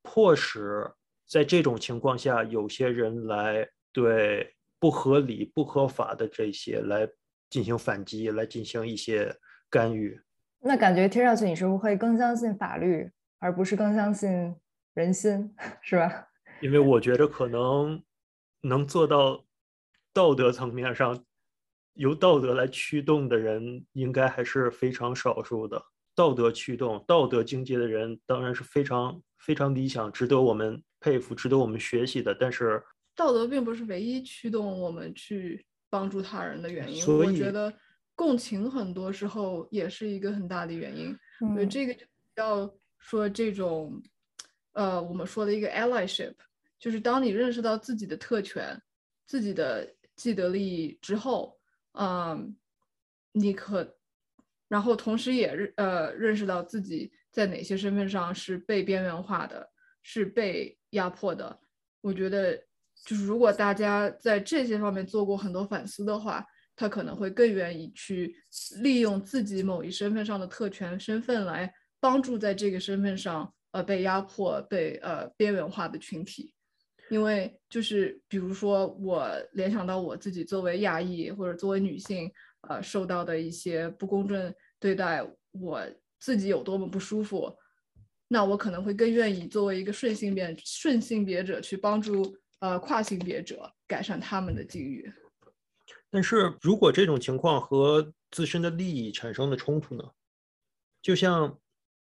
迫使在这种情况下，有些人来对不合理、不合法的这些来进行反击，来进行一些干预。那感觉听上去，你是不是会更相信法律，而不是更相信人心，是吧？因为我觉得可能能做到道德层面上由道德来驱动的人，应该还是非常少数的。道德驱动、道德境界的人当然是非常非常理想，值得我们佩服、值得我们学习的。但是，道德并不是唯一驱动我们去帮助他人的原因。我觉得共情很多时候也是一个很大的原因。所以这个要说这种，呃，我们说的一个 allyship，就是当你认识到自己的特权、自己的既得利益之后，嗯，你可。然后同时也认呃认识到自己在哪些身份上是被边缘化的，是被压迫的。我觉得就是如果大家在这些方面做过很多反思的话，他可能会更愿意去利用自己某一身份上的特权身份来帮助在这个身份上呃被压迫、被呃边缘化的群体。因为就是比如说我联想到我自己作为亚裔或者作为女性。呃，受到的一些不公正对待，我自己有多么不舒服，那我可能会更愿意作为一个顺性别顺性别者去帮助呃跨性别者改善他们的境遇。但是如果这种情况和自身的利益产生了冲突呢？就像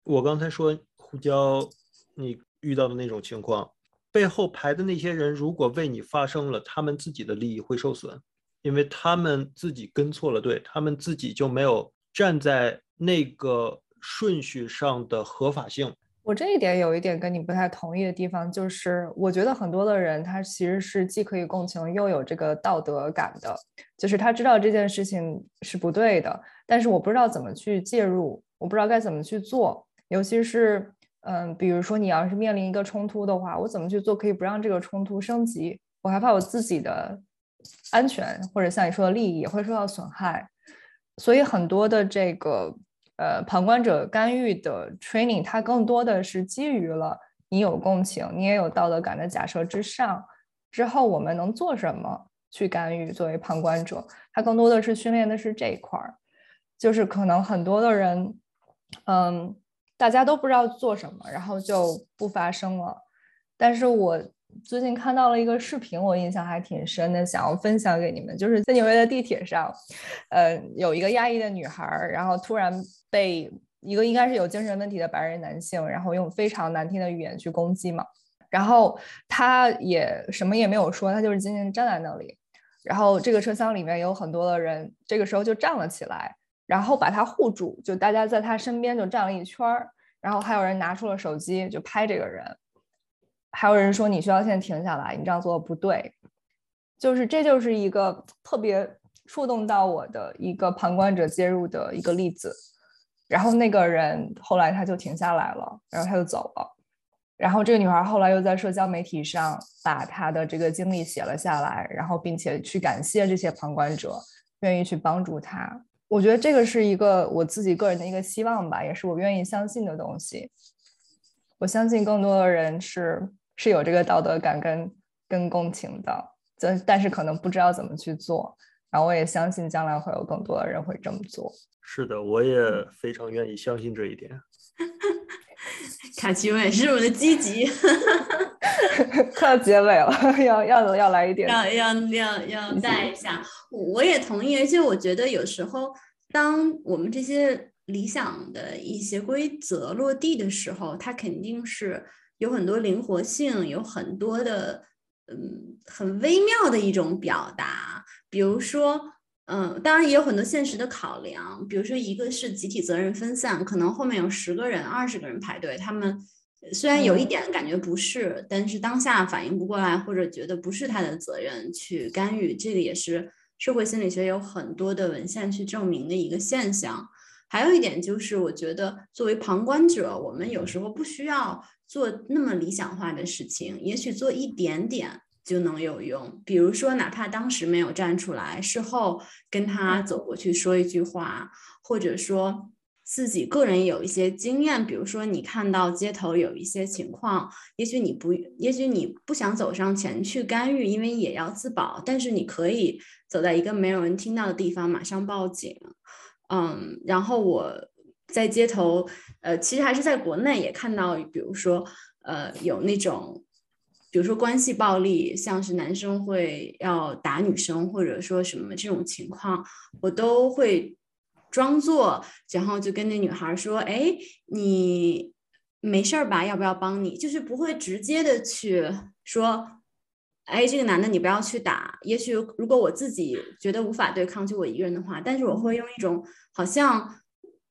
我刚才说胡椒你遇到的那种情况，背后排的那些人如果为你发生了，他们自己的利益会受损，因为他们自己跟错了队，他们自己就没有站在那个顺序上的合法性。我这一点有一点跟你不太同意的地方，就是我觉得很多的人他其实是既可以共情又有这个道德感的，就是他知道这件事情是不对的，但是我不知道怎么去介入，我不知道该怎么去做，尤其是嗯，比如说你要是面临一个冲突的话，我怎么去做可以不让这个冲突升级？我害怕我自己的安全或者像你说的利益也会受到损害，所以很多的这个。呃，旁观者干预的 training，它更多的是基于了你有共情，你也有道德感的假设之上，之后我们能做什么去干预？作为旁观者，它更多的是训练的是这一块儿，就是可能很多的人，嗯，大家都不知道做什么，然后就不发声了。但是我最近看到了一个视频，我印象还挺深的，想要分享给你们，就是在纽约的地铁上，呃，有一个亚裔的女孩，然后突然。被一个应该是有精神问题的白人男性，然后用非常难听的语言去攻击嘛，然后他也什么也没有说，他就是静静站在那里。然后这个车厢里面有很多的人，这个时候就站了起来，然后把他护住，就大家在他身边就站了一圈儿。然后还有人拿出了手机就拍这个人，还有人说你需要现在停下来，你这样做不对。就是这就是一个特别触动到我的一个旁观者介入的一个例子。然后那个人后来他就停下来了，然后他就走了。然后这个女孩后来又在社交媒体上把她的这个经历写了下来，然后并且去感谢这些旁观者愿意去帮助她。我觉得这个是一个我自己个人的一个希望吧，也是我愿意相信的东西。我相信更多的人是是有这个道德感跟跟共情的，但但是可能不知道怎么去做。然后我也相信将来会有更多的人会这么做。是的，我也非常愿意相信这一点。卡奇也是我的积极，快要结尾了，要要要来一点，要要要要带一下。我也同意，而且我觉得有时候，当我们这些理想的一些规则落地的时候，它肯定是有很多灵活性，有很多的嗯很微妙的一种表达，比如说。嗯，当然也有很多现实的考量，比如说一个是集体责任分散，可能后面有十个人、二十个人排队，他们虽然有一点感觉不适，但是当下反应不过来，或者觉得不是他的责任去干预，这个也是社会心理学有很多的文献去证明的一个现象。还有一点就是，我觉得作为旁观者，我们有时候不需要做那么理想化的事情，也许做一点点。就能有用，比如说，哪怕当时没有站出来，事后跟他走过去说一句话，或者说自己个人有一些经验，比如说你看到街头有一些情况，也许你不，也许你不想走上前去干预，因为也要自保，但是你可以走在一个没有人听到的地方，马上报警。嗯，然后我在街头，呃，其实还是在国内也看到，比如说，呃，有那种。比如说关系暴力，像是男生会要打女生，或者说什么这种情况，我都会装作，然后就跟那女孩说：“哎，你没事儿吧？要不要帮你？”就是不会直接的去说：“哎，这个男的你不要去打。”也许如果我自己觉得无法对抗，就我一个人的话，但是我会用一种好像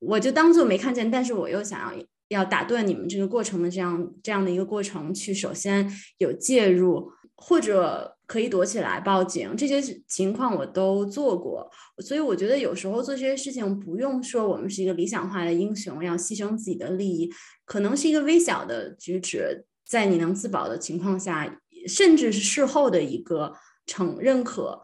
我就当做没看见，但是我又想要。要打断你们这个过程的这样这样的一个过程，去首先有介入，或者可以躲起来报警，这些情况我都做过。所以我觉得有时候做这些事情不用说我们是一个理想化的英雄，要牺牲自己的利益，可能是一个微小的举止，在你能自保的情况下，甚至是事后的一个承认可，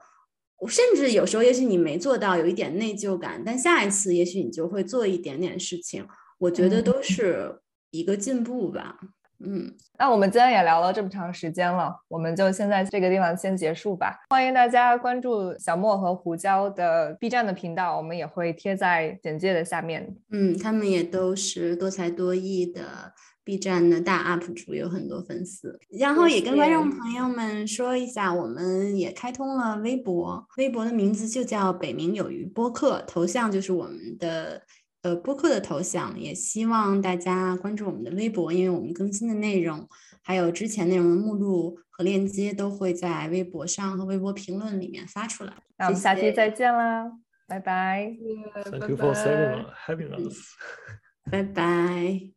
甚至有时候也许你没做到，有一点内疚感，但下一次也许你就会做一点点事情。我觉得都是一个进步吧。嗯，那我们今天也聊了这么长时间了，我们就先在这个地方先结束吧。欢迎大家关注小莫和胡椒的 B 站的频道，我们也会贴在简介的下面。嗯，他们也都是多才多艺的。B 站的大 UP 主有很多粉丝，然后也跟观众朋友们说一下，我们也开通了微博，微博的名字就叫北冥有鱼播客，头像就是我们的呃播客的头像，也希望大家关注我们的微博，因为我们更新的内容还有之前内容的目录和链接都会在微博上和微博评论里面发出来。那我们下期再见啦，拜拜。Thank you for having us. 拜拜。